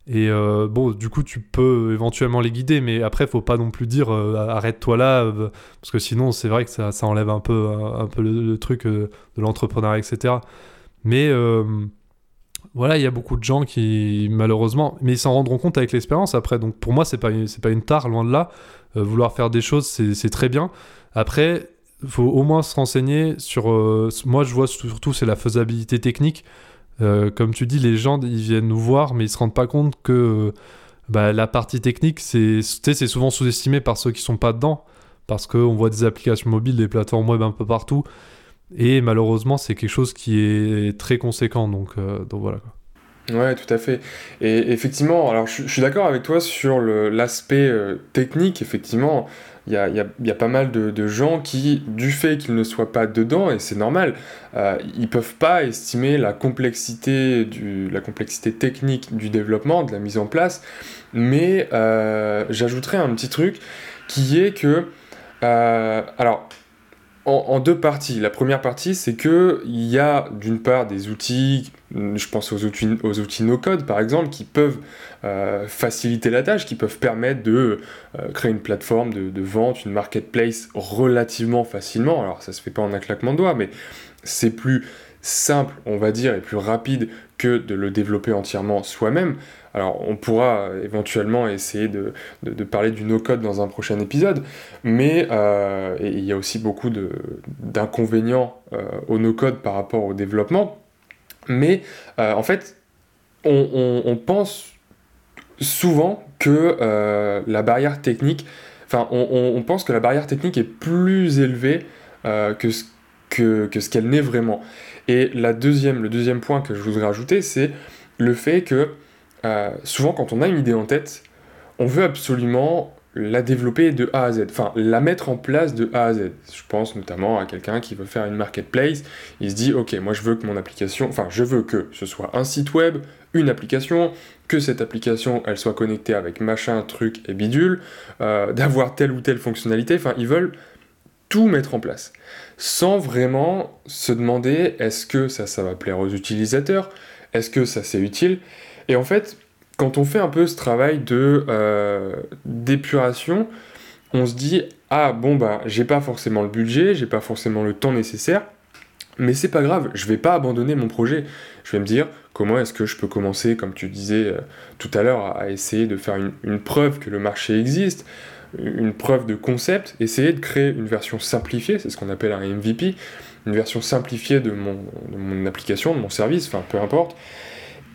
Et euh, bon, du coup, tu peux éventuellement les guider, mais après, faut pas non plus dire arrête-toi là, parce que sinon, c'est vrai que ça, ça, enlève un peu, un, peu le, truc de l'entrepreneuriat, etc. Mais voilà, il y a beaucoup de gens qui, malheureusement, mais ils s'en rendront compte avec l'expérience après. Donc pour moi, c'est pas, pas une tare, loin de là. vouloir faire des choses, c'est très bien. Après, faut au moins se renseigner sur. moi, je vois surtout, c'est la faisabilité technique. Euh, comme tu dis, les gens ils viennent nous voir, mais ils se rendent pas compte que bah, la partie technique, c'est souvent sous-estimé par ceux qui sont pas dedans, parce qu'on voit des applications mobiles, des plateformes web un peu partout, et malheureusement, c'est quelque chose qui est très conséquent. Donc, euh, voilà. Ouais, tout à fait. Et effectivement, alors je, suis d'accord avec toi sur l'aspect euh, technique, effectivement il y a, pas mal de, gens qui, du fait qu'ils ne soient pas dedans, et c'est normal, euh, ils peuvent pas estimer la complexité, du, la complexité technique du développement, de la mise en place, mais euh, j'ajouterais un petit truc qui est que, alors, en, deux parties. La première partie, c'est que il y a d'une part des outils, je pense aux outils, aux outils no-code par exemple, qui peuvent euh, faciliter la tâche, qui peuvent permettre de euh, créer une plateforme de, vente, une marketplace relativement facilement. Alors ça se fait pas en un claquement de doigts, mais c'est plus simple, on va dire, et plus rapide que de le développer entièrement soi-même. Alors on pourra éventuellement essayer de, parler du no-code dans un prochain épisode, mais euh, il y a aussi beaucoup d'inconvénients au no-code par rapport au développement. Mais en fait, on pense souvent que euh, la barrière technique enfin, on, pense que la barrière technique est plus élevée que ce que, ce qu'elle n'est vraiment. Et le deuxième point que je voudrais ajouter, c'est le fait que souvent quand on a une idée en tête, on veut absolument la développer de A à Z, enfin la mettre en place de A à Z. Je pense notamment à quelqu'un qui veut faire une marketplace, il se dit ok moi je veux que mon application, enfin je veux que ce soit un site web, une application, que cette application elle soit connectée avec machin, truc et bidule, euh, d'avoir telle ou telle fonctionnalité, enfin ils veulent tout mettre en place, sans vraiment se demander est-ce que ça, ça va plaire aux utilisateurs, est-ce que ça c'est utile, et en fait quand on fait un peu ce travail de euh, d'épuration, on se dit ah bon bah j'ai pas forcément le budget, j'ai pas forcément le temps nécessaire, mais c'est pas grave, je vais pas abandonner mon projet. Je vais me dire comment est-ce que je peux commencer, comme tu disais euh, tout à l'heure, à, essayer de faire une, preuve que le marché existe, une preuve de concept, essayer de créer une version simplifiée, c'est ce qu'on appelle un MVP, une version simplifiée de mon, application, de mon service, enfin peu importe.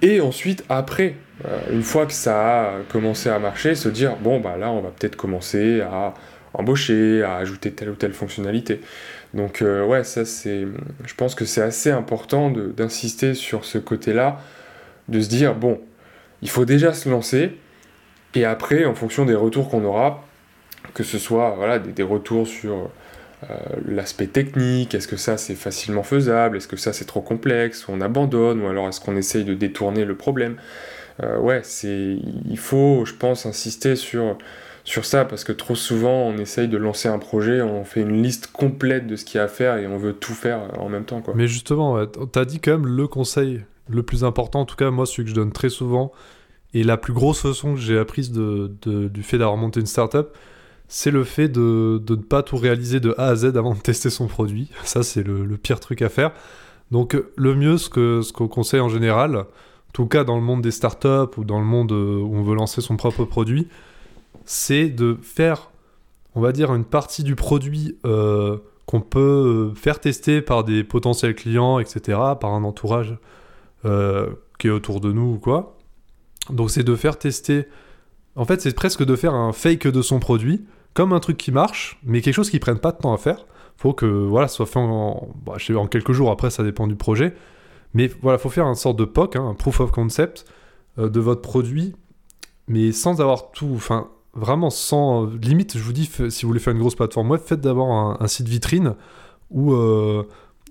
Et ensuite, après, une fois que ça a commencé à marcher, se dire bon bah là on va peut-être commencer à embaucher, à ajouter telle ou telle fonctionnalité. Donc euh, ouais, ça c'est, je pense que c'est assez important d'insister sur ce côté-là, de se dire bon, il faut déjà se lancer, et après en fonction des retours qu'on aura, que ce soit voilà des, retours sur euh, l'aspect technique, est-ce que ça c'est facilement faisable, est-ce que ça c'est trop complexe, on abandonne, ou alors est-ce qu'on essaye de détourner le problème. Euh, ouais, c'est, il faut, je pense, insister sur, sur ça parce que trop souvent on essaye de lancer un projet, on fait une liste complète de ce qu'il y a à faire et on veut tout faire en même temps. Quoi. Mais justement, tu as dit quand même le conseil le plus important, en tout cas moi celui que je donne très souvent, et la plus grosse leçon que j'ai apprise de, du fait d'avoir monté une startup, c'est le fait de, de, ne pas tout réaliser de A à Z avant de tester son produit. Ça, c'est le, pire truc à faire. Donc, le mieux, ce qu'on ce qu'on conseille en général, en tout cas dans le monde des startups ou dans le monde euh, où on veut lancer son propre produit, c'est de faire, on va dire, une partie du produit euh, qu'on peut euh, faire tester par des potentiels clients, etc., par un entourage qui est autour de nous ou quoi. Donc c'est de faire tester, en fait c'est presque de faire un fake de son produit, comme un truc qui marche, mais quelque chose qui prenne pas de temps à faire. Faut que voilà, soit fait bah, en quelques jours, après ça dépend du projet mais voilà, il faut faire une sorte de POC, hein, un proof of concept euh, de votre produit, mais sans avoir tout, enfin vraiment sans euh, limite. Je vous dis, si vous voulez faire une grosse plateforme web, faites d'abord un, site vitrine où euh,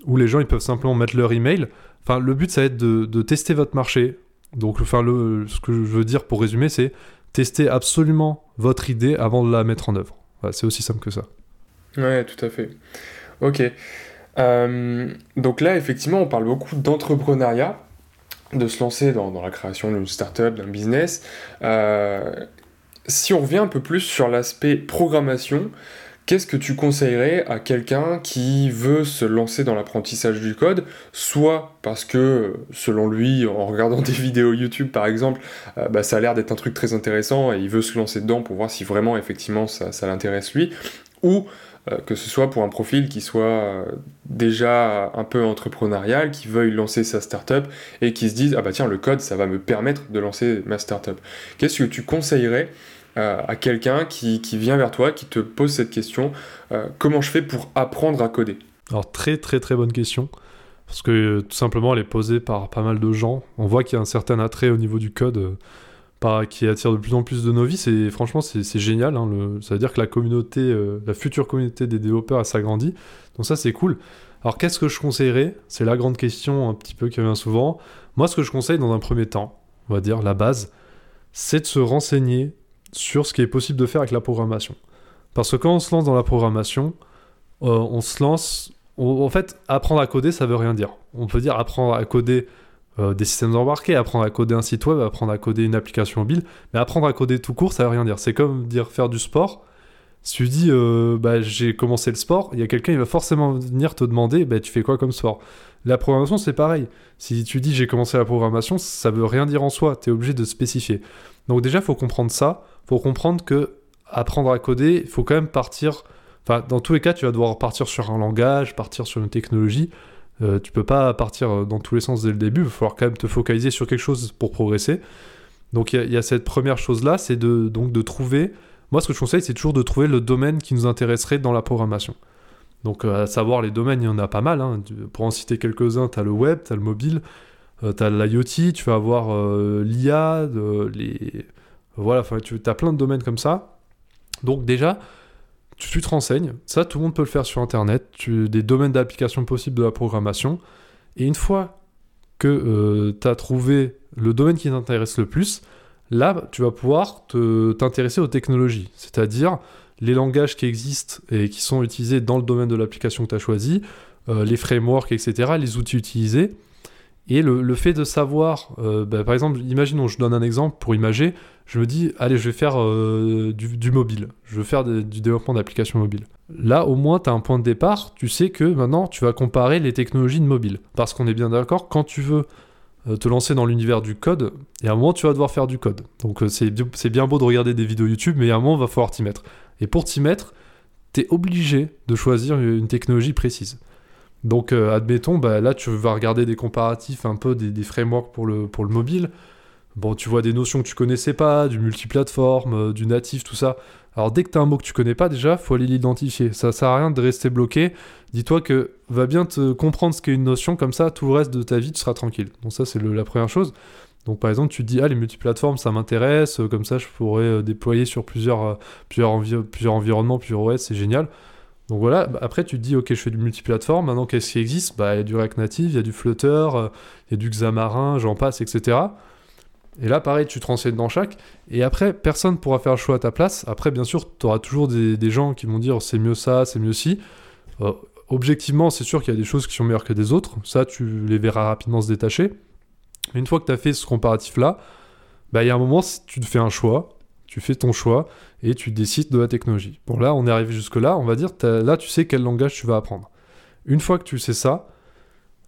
où les gens ils peuvent simplement mettre leur email. Enfin, le but ça va être de, tester votre marché. Donc, enfin, ce que je veux dire pour résumer, c'est tester absolument votre idée avant de la mettre en œuvre. c'est aussi simple que ça. Ouais, tout à fait. Ok. Euh, donc là, effectivement, on parle beaucoup d'entrepreneuriat, de se lancer dans, la création d'une startup, d'un business. Euh, si on revient un peu plus sur l'aspect programmation, qu'est-ce que tu conseillerais à quelqu'un qui veut se lancer dans l'apprentissage du code, soit parce que, selon lui, en regardant des vidéos YouTube par exemple, euh, bah, ça a l'air d'être un truc très intéressant et il veut se lancer dedans pour voir si vraiment, effectivement, ça, ça l'intéresse lui, ou que ce soit pour un profil qui soit euh, déjà un peu entrepreneurial, qui veuille lancer sa startup et qui se dise ah bah tiens le code ça va me permettre de lancer ma startup. Qu'est-ce que tu conseillerais euh, à quelqu'un qui, qui, vient vers toi, qui te pose cette question comment je fais pour apprendre à coder? Alors très très très bonne question parce que tout simplement elle est posée par pas mal de gens. On voit qu'il y a un certain attrait au niveau du code qui attire de plus en plus de novices et franchement c'est génial. Hein, ça veut dire que la communauté, euh, la future communauté des développeurs s'agrandit. Donc ça c'est cool. Alors qu'est-ce que je conseillerais? C'est la grande question un petit peu qui revient souvent. Moi ce que je conseille dans un premier temps, on va dire la base, c'est de se renseigner sur ce qui est possible de faire avec la programmation. Parce que quand on se lance dans la programmation, euh, on se lance... en fait, apprendre à coder, ça veut rien dire. On peut dire apprendre à coder euh, des systèmes embarqués, apprendre à coder un site web, apprendre à coder une application mobile, mais apprendre à coder tout court, ça veut rien dire. C'est comme dire faire du sport. Si tu dis euh, bah, j'ai commencé le sport, il y a quelqu'un, il va forcément venir te demander bah, tu fais quoi comme sport? La programmation, c'est pareil. Si tu dis j'ai commencé la programmation, ça veut rien dire en soi, tu es obligé de spécifier. Donc déjà, il faut comprendre ça, faut comprendre que apprendre à coder, il faut quand même partir. Enfin, dans tous les cas, tu vas devoir partir sur un langage, partir sur une technologie. Euh, tu peux pas partir euh, dans tous les sens dès le début, il va falloir quand même te focaliser sur quelque chose pour progresser. Donc il y, a cette première chose-là, c'est de, donc de trouver Moi, ce que je conseille, c'est toujours de trouver le domaine qui nous intéresserait dans la programmation. Donc, à savoir, les domaines, il y en a pas mal. Hein. Pour en citer quelques-uns, tu as le web, tu as le mobile, tu as l'IoT, tu vas avoir l'IA, les... Voilà, tu as plein de domaines comme ça. Donc déjà, tu, te renseignes. Ça, tout le monde peut le faire sur Internet. Tu, des domaines d'application possibles de la programmation. Et une fois que euh, tu as trouvé le domaine qui t'intéresse le plus, là, tu vas pouvoir t'intéresser aux technologies. C'est-à-dire les langages qui existent et qui sont utilisés dans le domaine de l'application que tu as choisi, euh, les frameworks, etc., les outils utilisés. Et le, fait de savoir, euh, bah, par exemple, imaginons, je donne un exemple pour imager, je me dis, allez, je vais faire euh, du, mobile, je veux faire du développement d'applications mobiles. Là, au moins, tu as un point de départ, tu sais que maintenant, tu vas comparer les technologies de mobile. Parce qu'on est bien d'accord, quand tu veux euh, te lancer dans l'univers du code, et à un moment, tu vas devoir faire du code. Donc, c'est bien beau de regarder des vidéos YouTube, mais à un moment, il va falloir t'y mettre. Et pour t'y mettre, tu es obligé de choisir une technologie précise. Donc, euh, admettons, bah, là, tu vas regarder des comparatifs un peu des, frameworks pour le, mobile. Bon, tu vois des notions que tu connaissais pas, du multiplateforme, euh, du natif, tout ça. Alors, dès que tu as un mot que tu connais pas, déjà, faut aller l'identifier. Ça sert à rien de rester bloqué. Dis-toi que va bien te comprendre ce qu'est une notion, comme ça, tout le reste de ta vie, tu seras tranquille. Donc, ça, c'est la première chose. Donc, par exemple, tu te dis, ah, les multiplateformes, ça m'intéresse, euh, comme ça, je pourrais déployer sur plusieurs, plusieurs environnements, plusieurs OS, c'est génial. Donc voilà, après tu te dis, ok, je fais du multiplateforme, maintenant qu'est-ce qui existe? Bah, il y a du React Native, il y a du Flutter, euh, il y a du Xamarin, j'en passe, etc. Et là, pareil, tu te renseignes dans chaque. Et après, personne ne pourra faire le choix à ta place. Après, bien sûr, tu auras toujours des, gens qui vont dire c'est mieux ça, c'est mieux ci. Euh, objectivement, c'est sûr qu'il y a des choses qui sont meilleures que des autres. Ça, tu les verras rapidement se détacher. Une fois que tu as fait ce comparatif-là, bah, il y a un moment, tu te fais un choix tu fais ton choix et tu décides de la technologie. Bon, là, on est arrivé jusque-là, on va dire, là, tu sais quel langage tu vas apprendre. Une fois que tu sais ça,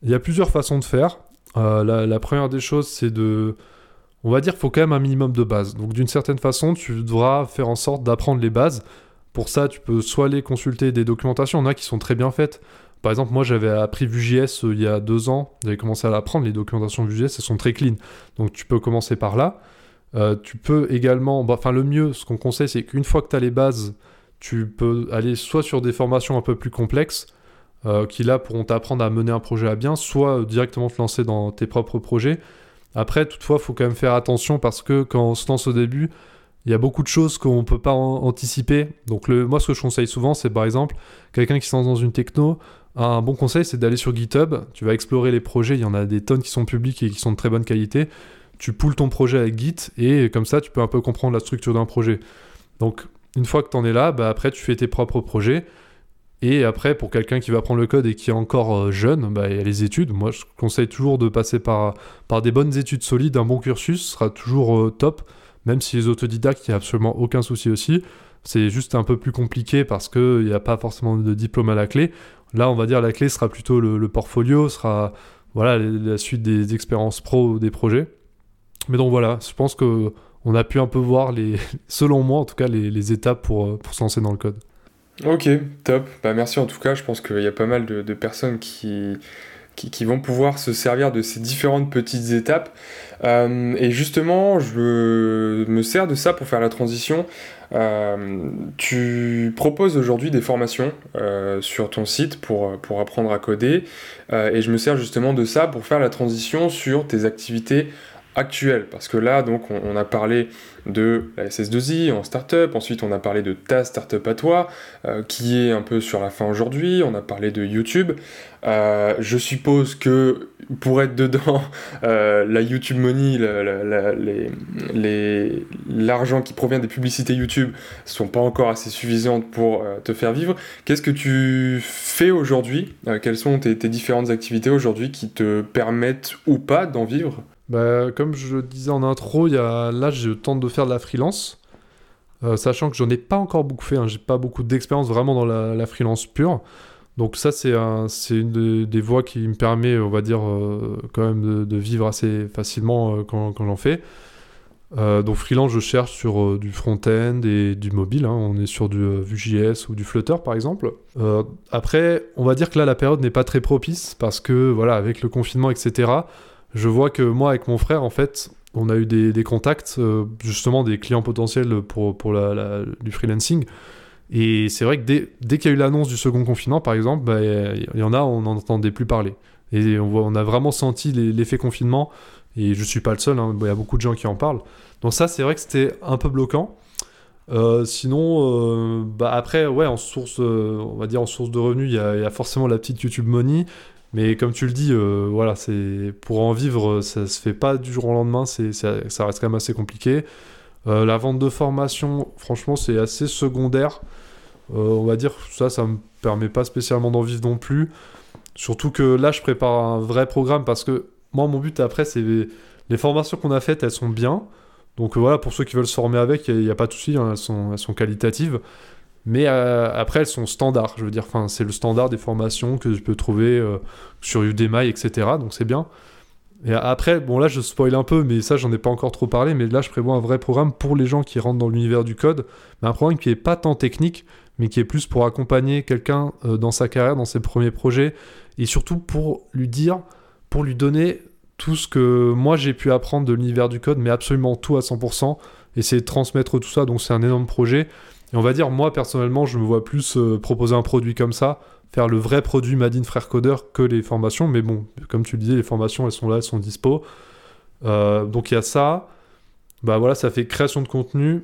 il y a plusieurs façons de faire. Euh, la, première des choses, c'est de... On va dire faut quand même un minimum de base. Donc d'une certaine façon, tu devras faire en sorte d'apprendre les bases. Pour ça, tu peux soit aller consulter des documentations, il y en a qui sont très bien faites. Par exemple, moi j'avais appris Vue.js euh, il y a deux ans, j'avais commencé à l'apprendre, les documentations Vue.js, elles sont très clean. Donc tu peux commencer par là. Euh, tu peux également, bah, enfin le mieux, ce qu'on conseille, c'est qu'une fois que tu as les bases, tu peux aller soit sur des formations un peu plus complexes, euh, qui là pourront t'apprendre à mener un projet à bien, soit directement te lancer dans tes propres projets. Après, toutefois, il faut quand même faire attention parce que quand on se lance au début, il y a beaucoup de choses qu'on ne peut pas anticiper. Donc le, moi, ce que je conseille souvent, c'est par exemple, quelqu'un qui se lance dans une techno, un bon conseil, c'est d'aller sur GitHub, tu vas explorer les projets, il y en a des tonnes qui sont publics et qui sont de très bonne qualité tu poules ton projet avec Git et comme ça, tu peux un peu comprendre la structure d'un projet. Donc, une fois que tu en es là, bah, après, tu fais tes propres projets. Et après, pour quelqu'un qui va prendre le code et qui est encore euh, jeune, bah, il y a les études. Moi, je conseille toujours de passer par, des bonnes études solides. Un bon cursus sera toujours euh, top, même si les autodidactes, il n'y a absolument aucun souci aussi. C'est juste un peu plus compliqué parce qu'il n'y a pas forcément de diplôme à la clé. Là, on va dire la clé sera plutôt le, le portfolio, sera voilà, la suite des expériences pro ou des projets. Mais donc voilà, je pense que on a pu un peu voir les, selon moi en tout cas, les, étapes pour, euh, pour se lancer dans le code. Ok, top. Bah merci en tout cas. Je pense qu'il y a pas mal de, personnes qui, qui, vont pouvoir se servir de ces différentes petites étapes. Euh, et justement, je me sers de ça pour faire la transition. Euh, tu proposes aujourd'hui des formations sur ton site pour, pour apprendre à coder. et je me sers justement de ça pour faire la transition sur tes activités actuelle. Parce que là, donc, on, a parlé de la SS2I en startup, ensuite on a parlé de ta startup à toi, euh, qui est un peu sur la fin aujourd'hui, on a parlé de YouTube. Euh, je suppose que pour être dedans, euh, la YouTube Money, l'argent qui provient des publicités YouTube sont pas encore assez suffisantes pour te faire vivre. Qu'est-ce que tu fais aujourd'hui? Quelles sont tes différentes activités aujourd'hui qui te permettent ou pas d'en vivre? Bah, comme je le disais en intro, y a... là, je tente de faire de la freelance. Euh, sachant que j'en ai pas encore beaucoup fait, hein. j'ai pas beaucoup d'expérience vraiment dans la, freelance pure. Donc ça, c'est un, une des voies qui me permet, on va dire, euh, quand même de, vivre assez facilement euh, quand, quand j'en fais. donc freelance, je cherche sur du front-end et du mobile. Hein. On est sur du Vue.js ou du Flutter, par exemple. après, on va dire que là, la période n'est pas très propice parce que, voilà, avec le confinement, etc., je vois que moi, avec mon frère, en fait, on a eu des, contacts, justement des clients potentiels pour, du freelancing. Et c'est vrai que dès, qu'il y a eu l'annonce du second confinement, par exemple, bah, il y en a, on n'en entendait plus parler. Et on, a vraiment senti l'effet confinement. Et je suis pas le seul, hein, il y a beaucoup de gens qui en parlent. Donc ça, c'est vrai que c'était un peu bloquant. Euh, sinon, euh, bah après, ouais, en source, euh, on va dire en source de revenus, il y, a forcément la petite YouTube Money. Mais comme tu le dis, voilà, c'est pour en vivre, ça se fait pas du jour au lendemain. C'est, ça reste quand même assez compliqué. La vente de formation, franchement, c'est assez secondaire. on va dire ça, ça me permet pas spécialement d'en vivre non plus. Surtout que là, je prépare un vrai programme parce que moi, mon but après, c'est les formations qu'on a faites, elles sont bien. Donc voilà, pour ceux qui veulent se former avec, il n'y a, pas de souci, hein, elles, sont, qualitatives. Mais euh, après, elles sont standards, je veux dire, c'est le standard des formations que je peux trouver euh, sur Udemy, etc. Donc c'est bien. Et après, bon là je spoil un peu, mais ça j'en ai pas encore trop parlé, mais là je prévois un vrai programme pour les gens qui rentrent dans l'univers du code, mais un programme qui est pas tant technique, mais qui est plus pour accompagner quelqu'un euh, dans sa carrière, dans ses premiers projets, et surtout pour lui dire, pour lui donner tout ce que moi j'ai pu apprendre de l'univers du code, mais absolument tout à 100%, essayer de transmettre tout ça, donc c'est un énorme projet. Et on va dire, moi personnellement, je me vois plus euh, proposer un produit comme ça, faire le vrai produit Madine Frère Codeur que les formations, mais bon, comme tu le disais, les formations elles sont là, elles sont dispo. Euh, donc il y a ça, bah voilà, ça fait création de contenu,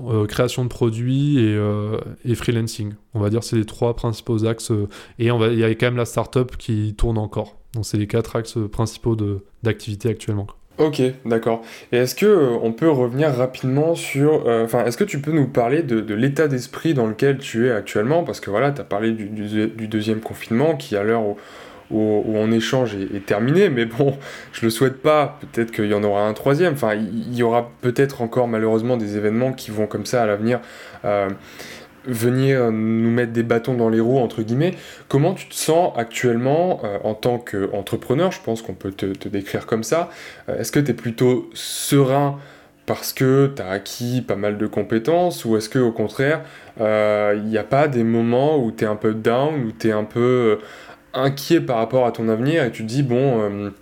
euh, création de produits et, freelancing. On va dire c'est les trois principaux axes. et il y a quand même la startup qui tourne encore. Donc c'est les quatre axes principaux d'activité actuellement. Ok, d'accord. Et est-ce que euh, on peut revenir rapidement sur, euh, enfin, est-ce que tu peux nous parler de, l'état d'esprit dans lequel tu es actuellement? Parce que voilà, tu as parlé du, deuxième confinement qui, à l'heure où, où, on échange, est, terminé. Mais bon, je le souhaite pas. Peut-être qu'il y en aura un troisième. Enfin, il y, aura peut-être encore malheureusement des événements qui vont comme ça à l'avenir. Euh, venir nous mettre des bâtons dans les roues, entre guillemets. Comment tu te sens actuellement euh, en tant qu'entrepreneur? Je pense qu'on peut te, décrire comme ça. Euh, est-ce que tu es plutôt serein parce que tu as acquis pas mal de compétences ou est-ce que au contraire, euh, il n'y a pas des moments où tu es un peu down, où tu es un peu inquiet par rapport à ton avenir et tu te dis, bon,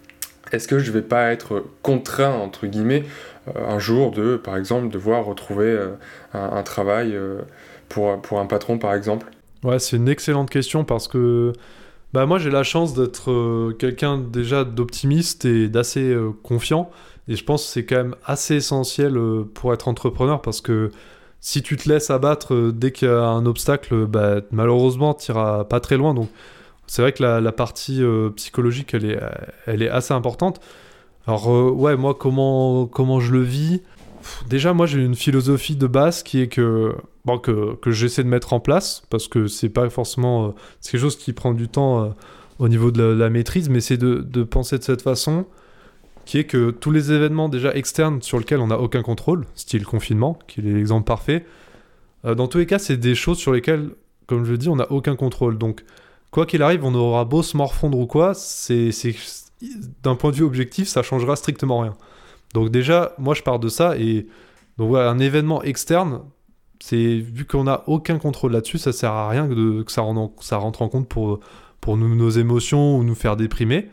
est-ce que je vais pas être contraint, entre guillemets, un jour de, par exemple, devoir retrouver un, travail pour, un patron, par exemple Ouais, c'est une excellente question parce que bah, moi j'ai la chance d'être euh, quelqu'un déjà d'optimiste et d'assez euh, confiant. Et je pense que c'est quand même assez essentiel euh, pour être entrepreneur parce que si tu te laisses abattre dès qu'il y a un obstacle, bah, malheureusement tu n'iras pas très loin. Donc c'est vrai que la, la partie psychologique elle est, elle est assez importante. Alors ouais, moi comment, comment je le vis? Déjà moi j'ai une philosophie de base qui est que que, j'essaie de mettre en place, parce que c'est pas forcément. Euh, c'est quelque chose qui prend du temps euh, au niveau de la, maîtrise, mais c'est de, de, penser de cette façon, qui est que tous les événements déjà externes sur lesquels on n'a aucun contrôle, style confinement, qui est l'exemple parfait, euh, dans tous les cas, c'est des choses sur lesquelles, comme je le dis, on n'a aucun contrôle. Donc, quoi qu'il arrive, on aura beau se morfondre ou quoi, c'est d'un point de vue objectif, ça changera strictement rien. Donc déjà, moi je pars de ça et donc voilà, un événement externe, c'est vu qu'on n'a aucun contrôle là-dessus, ça sert à rien que, ça, rentre en compte pour, pour nous, nos émotions ou nous faire déprimer.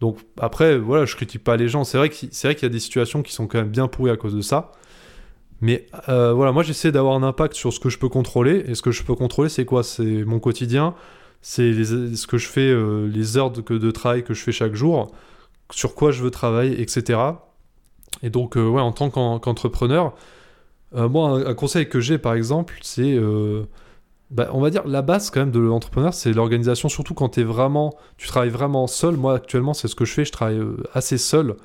Donc après, voilà, je critique pas les gens. C'est vrai qu'il y a des situations qui sont quand même bien pourries à cause de ça. Mais euh, voilà, moi j'essaie d'avoir un impact sur ce que je peux contrôler. Et ce que je peux contrôler, c'est quoi? C'est mon quotidien, c'est ce que je fais, euh, les heures de, travail que je fais chaque jour, sur quoi je veux travailler, etc. Et donc, euh, ouais, en tant qu'entrepreneur, euh, moi, un, conseil que j'ai, par exemple, c'est. Euh, bah, on va dire la base quand même de l'entrepreneur, c'est l'organisation, surtout quand vraiment, tu travailles vraiment seul. Moi, actuellement, c'est ce que je fais, je travaille euh, assez seul,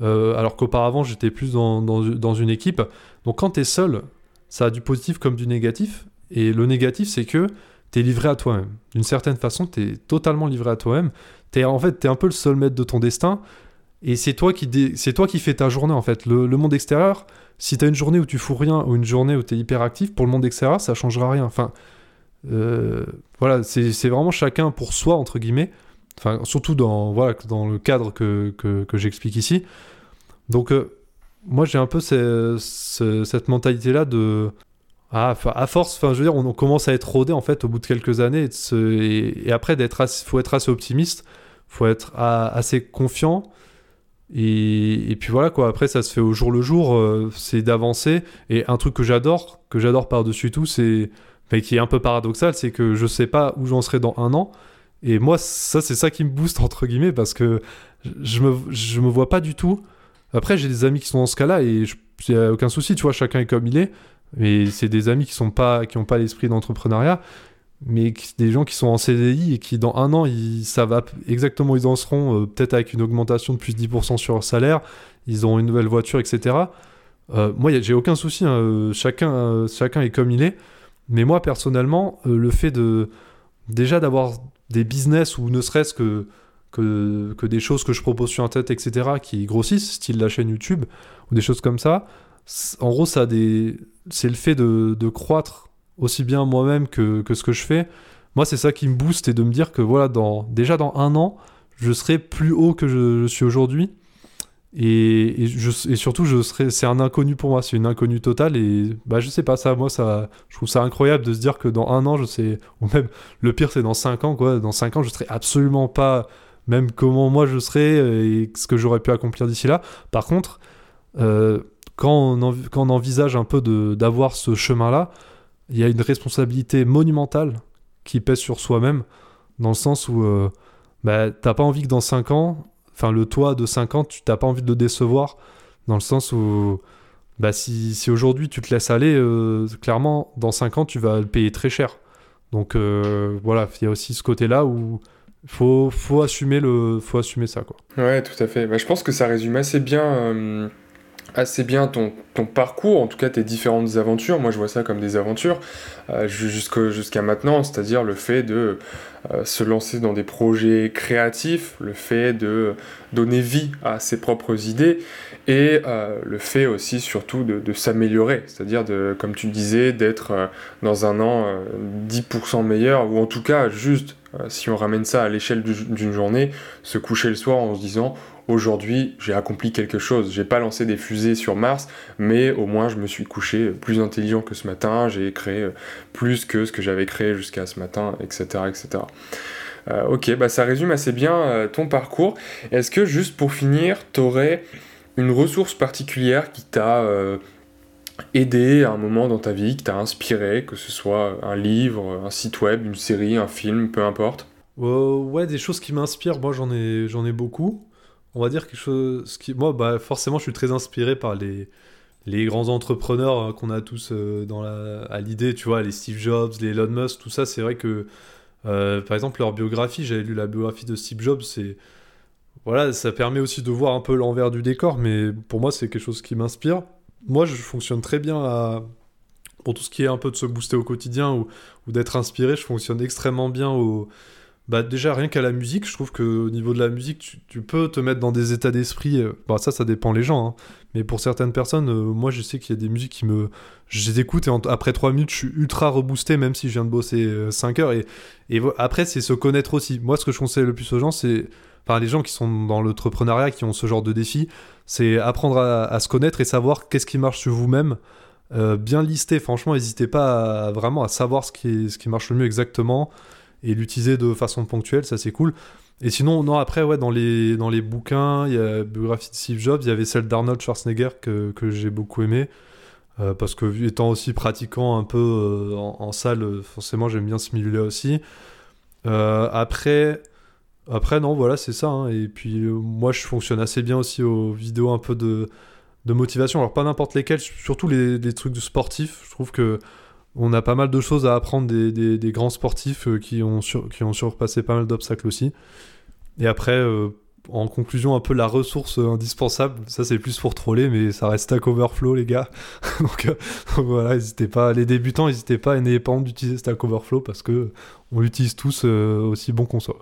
alors qu'auparavant, j'étais plus dans, dans, une équipe. Donc, quand tu es seul, ça a du positif comme du négatif. Et le négatif, c'est que tu es livré à toi-même. D'une certaine façon, tu es totalement livré à toi-même. En fait, tu un peu le seul maître de ton destin. Et c'est toi qui c'est toi qui fais ta journée en fait. Le, monde extérieur, si t'as une journée où tu fous rien ou une journée où t'es hyper actif, pour le monde extérieur, ça changera rien. Enfin, euh, voilà, c'est vraiment chacun pour soi entre guillemets. Enfin, surtout dans voilà dans le cadre que, que, que j'explique ici. Donc euh, moi j'ai un peu cette mentalité là de ah, à force, enfin, je veux dire, on, commence à être rodé en fait au bout de quelques années, et, après d'être, faut être assez optimiste, faut être assez confiant Et, puis voilà quoi, après ça se fait au jour le jour, euh, c'est d'avancer. Et un truc que j'adore, que j'adore par-dessus tout, c'est, mais qui est un peu paradoxal, c'est que je sais pas où j'en serai dans un an. Et moi, ça c'est ça qui me booste entre guillemets, parce que je me, je me vois pas du tout. Après, j'ai des amis qui sont dans ce cas-là et il a aucun souci, tu vois, chacun est comme il est. Mais c'est des amis qui sont pas, qui ont pas l'esprit d'entrepreneuriat mais des gens qui sont en CDI et qui dans un an ils savent exactement où ils en seront, euh, peut-être avec une augmentation de plus de 10% sur leur salaire, ils ont une nouvelle voiture, etc. Euh, moi, j'ai aucun souci, hein, euh, chacun, chacun est comme il est, mais moi personnellement, le fait de déjà d'avoir des business ou ne serait-ce que, que, des choses que je propose sur Internet, etc., qui grossissent, style la chaîne YouTube ou des choses comme ça, en gros, ça c'est le fait de croître aussi bien moi-même que, que, ce que je fais. Moi, c'est ça qui me booste et de me dire que voilà, dans, déjà dans un an, je serai plus haut que je, suis aujourd'hui. Et, et, je, et, surtout, je serai, c'est un inconnu pour moi, c'est une inconnue totale. Et bah, je sais pas, ça, moi, ça, je trouve ça incroyable de se dire que dans un an, je sais, ou même le pire, c'est dans cinq ans, quoi. Dans cinq ans, je serai absolument pas même comment moi je serai et ce que j'aurais pu accomplir d'ici là. Par contre, euh, quand, quand on envisage un peu d'avoir ce chemin-là, il y a une responsabilité monumentale qui pèse sur soi-même, dans le sens où euh, bah, t'as pas envie que dans 5 ans, enfin le toi de 5 ans, tu t'as pas envie de le décevoir, dans le sens où bah, si, si aujourd'hui tu te laisses aller, euh, clairement, dans 5 ans, tu vas le payer très cher. Donc euh, voilà, il y a aussi ce côté-là où faut, faut, assumer faut assumer ça. Quoi. Ouais, tout à fait. Bah, je pense que ça résume assez bien assez bien ton, parcours, en tout cas tes différentes aventures. Moi, je vois ça comme des aventures euh, jusqu'à maintenant, c'est-à-dire le fait de euh, se lancer dans des projets créatifs, le fait de donner vie à ses propres idées et euh, le fait aussi surtout de, de s'améliorer, c'est-à-dire comme tu disais, d'être dans un an 10% meilleur ou en tout cas juste si on ramène ça à l'échelle d'une journée, se coucher le soir en se disant aujourd'hui j'ai accompli quelque chose. J'ai pas lancé des fusées sur Mars, mais au moins je me suis couché plus intelligent que ce matin, j'ai créé plus que ce que j'avais créé jusqu'à ce matin, etc. etc. Euh, ok, bah ça résume assez bien euh, ton parcours. Est-ce que juste pour finir, tu aurais une ressource particulière qui t'a euh, aidé à un moment dans ta vie, qui t'a inspiré, que ce soit un livre, un site web, une série, un film, peu importe? Ouais, des choses qui m'inspirent, moi j'en ai, j'en ai beaucoup on va dire quelque chose moi bah forcément je suis très inspiré par les les grands entrepreneurs hein, qu'on a tous euh, dans la, à l'idée tu vois les Steve Jobs les Elon Musk tout ça c'est vrai que euh, par exemple leur biographie j'avais lu la biographie de Steve Jobs c'est voilà ça permet aussi de voir un peu l'envers du décor mais pour moi c'est quelque chose qui m'inspire. Moi je fonctionne très bien pour tout ce qui est un peu de se booster au quotidien ou d'être inspiré je fonctionne extrêmement bien au bah déjà rien qu'à la musique, je trouve que au niveau de la musique, tu, peux te mettre dans des états d'esprit. Euh, bah ça, ça dépend les gens. Hein. Mais pour certaines personnes, euh, moi je sais qu'il y a des musiques qui me, je les écoute et après 3 minutes, je suis ultra reboosté, même si je viens de bosser 5 euh, heures. Et, et après, c'est se connaître aussi. Moi, ce que je conseille le plus aux gens, c'est, enfin les gens qui sont dans l'entrepreneuriat, qui ont ce genre de défi, c'est apprendre à, se connaître et savoir qu'est-ce qui marche sur vous-même. bien lister, franchement, n'hésitez pas vraiment à savoir ce qui, ce qui marche le mieux exactement et l'utiliser de façon ponctuelle, ça c'est cool. Et sinon, non, après, ouais, dans les, dans les bouquins, il y a biographie de Steve Jobs, il y avait celle d'Arnold Schwarzenegger que, que j'ai beaucoup aimé. Euh, parce que, étant aussi pratiquant un peu euh, en, salle, forcément, j'aime bien ce milieu-là aussi. Euh, après, après, non, voilà, c'est ça. Hein. Et puis, moi, je fonctionne assez bien aussi aux vidéos un peu de, de motivation. Alors, pas n'importe lesquelles, surtout les, les trucs de sportifs. Je trouve que on a pas mal de choses à apprendre des, grands sportifs euh, qui, ont surpassé pas mal d'obstacles aussi. Et après, euh, en conclusion, un peu la ressource indispensable, ça c'est plus pour troller, mais ça reste Stack Overflow, les gars. donc, euh, voilà, n'hésitez pas, les débutants, n'hésitez pas et n'ayez pas honte d'utiliser Stack Overflow parce que on l'utilise tous aussi bon qu'on soit.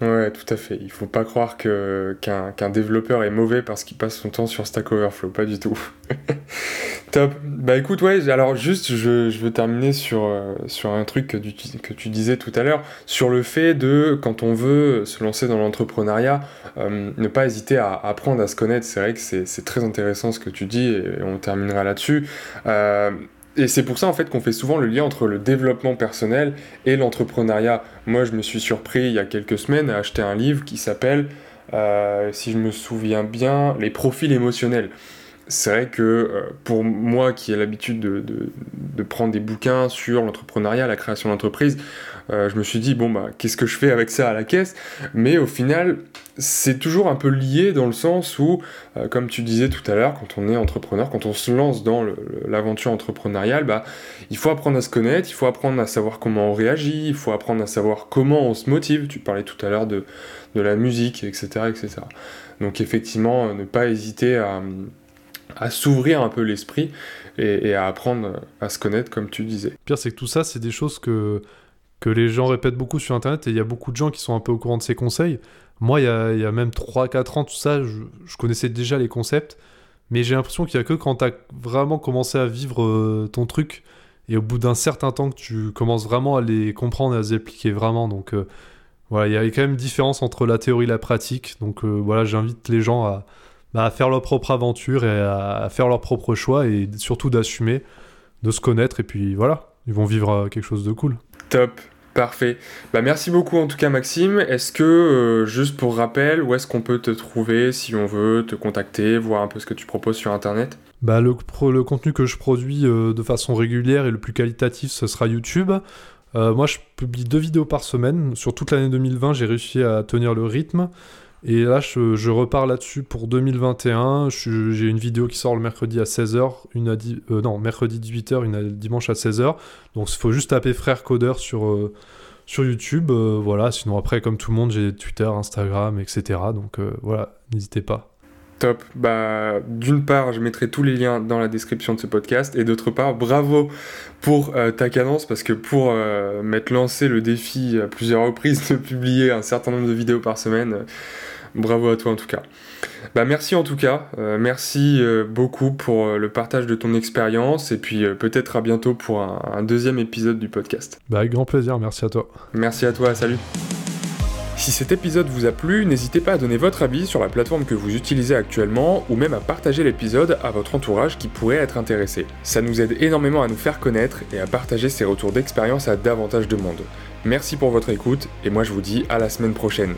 Ouais, tout à fait. Il faut pas croire que, qu'un, développeur est mauvais parce qu'il passe son temps sur Stack Overflow, pas du tout. Top. Bah écoute, ouais, alors juste, je, je veux terminer sur, euh, sur un truc que tu, que tu disais tout à l'heure, sur le fait de, quand on veut se lancer dans l'entrepreneuriat, euh, ne pas hésiter à apprendre à se connaître. C'est vrai que c'est, c'est très intéressant ce que tu dis et on terminera là-dessus. Euh, et c'est pour ça en fait qu'on fait souvent le lien entre le développement personnel et l'entrepreneuriat. Moi, je me suis surpris il y a quelques semaines à acheter un livre qui s'appelle si je me souviens bien, les profils émotionnels c'est vrai que euh, pour moi qui ai l'habitude de, prendre des bouquins sur l'entrepreneuriat, la création d'entreprise, euh, je me suis dit, bon, bah, qu'est-ce que je fais avec ça à la caisse? Mais au final, c'est toujours un peu lié dans le sens où, euh, comme tu disais tout à l'heure, quand on est entrepreneur, quand on se lance dans l'aventure entrepreneuriale, bah, il faut apprendre à se connaître, il faut apprendre à savoir comment on réagit, il faut apprendre à savoir comment on se motive. Tu parlais tout à l'heure de, de la musique, etc., etc. Donc effectivement, ne pas hésiter à à s'ouvrir un peu l'esprit et, à apprendre à se connaître, comme tu disais. Pire, c'est que tout ça, c'est des choses que, que les gens répètent beaucoup sur Internet et il y a beaucoup de gens qui sont un peu au courant de ces conseils. Moi, il y a, y a même 3-4 ans, tout ça, je, connaissais déjà les concepts, mais j'ai l'impression qu'il n'y a que quand tu as vraiment commencé à vivre euh, ton truc et au bout d'un certain temps que tu commences vraiment à les comprendre et à les appliquer vraiment. Donc euh, voilà, il y a quand même une différence entre la théorie et la pratique. Donc euh, voilà, j'invite les gens à bah, à faire leur propre aventure et à, faire leur propre choix et surtout d'assumer, de se connaître et puis voilà, ils vont vivre quelque chose de cool. Top. Parfait. Bah, merci beaucoup en tout cas Maxime. Est-ce que, euh, juste pour rappel, où est-ce qu'on peut te trouver si on veut te contacter, voir un peu ce que tu proposes sur Internet? Bah, le, contenu que je produis euh, de façon régulière et le plus qualitatif, ce sera YouTube. moi, je publie deux vidéos par semaine. Sur toute l'année 2020, j'ai réussi à tenir le rythme. Et là, je, repars là-dessus pour 2021. J'ai une vidéo qui sort le mercredi à 16h, une à euh, non, mercredi 18h, une dimanche à 16h. Donc, il faut juste taper Frère Codeur sur, euh, sur YouTube. Euh, voilà, sinon après, comme tout le monde, j'ai Twitter, Instagram, etc. Donc voilà, n'hésitez pas. Top. Bah, d'une part, je mettrai tous les liens dans la description de ce podcast, et d'autre part, bravo pour ta cadence, parce que pour m'être lancé le défi à plusieurs reprises de publier un certain nombre de vidéos par semaine, Bravo à toi en tout cas. Bah merci en tout cas, euh, merci euh, beaucoup pour euh, le partage de ton expérience et puis peut-être à bientôt pour un, deuxième épisode du podcast. Bah avec grand plaisir, merci à toi. Merci à toi, salut. Si cet épisode vous a plu, n'hésitez pas à donner votre avis sur la plateforme que vous utilisez actuellement ou même à partager l'épisode à votre entourage qui pourrait être intéressé. Ça nous aide énormément à nous faire connaître et à partager ces retours d'expérience à davantage de monde. Merci pour votre écoute et moi je vous dis à la semaine prochaine.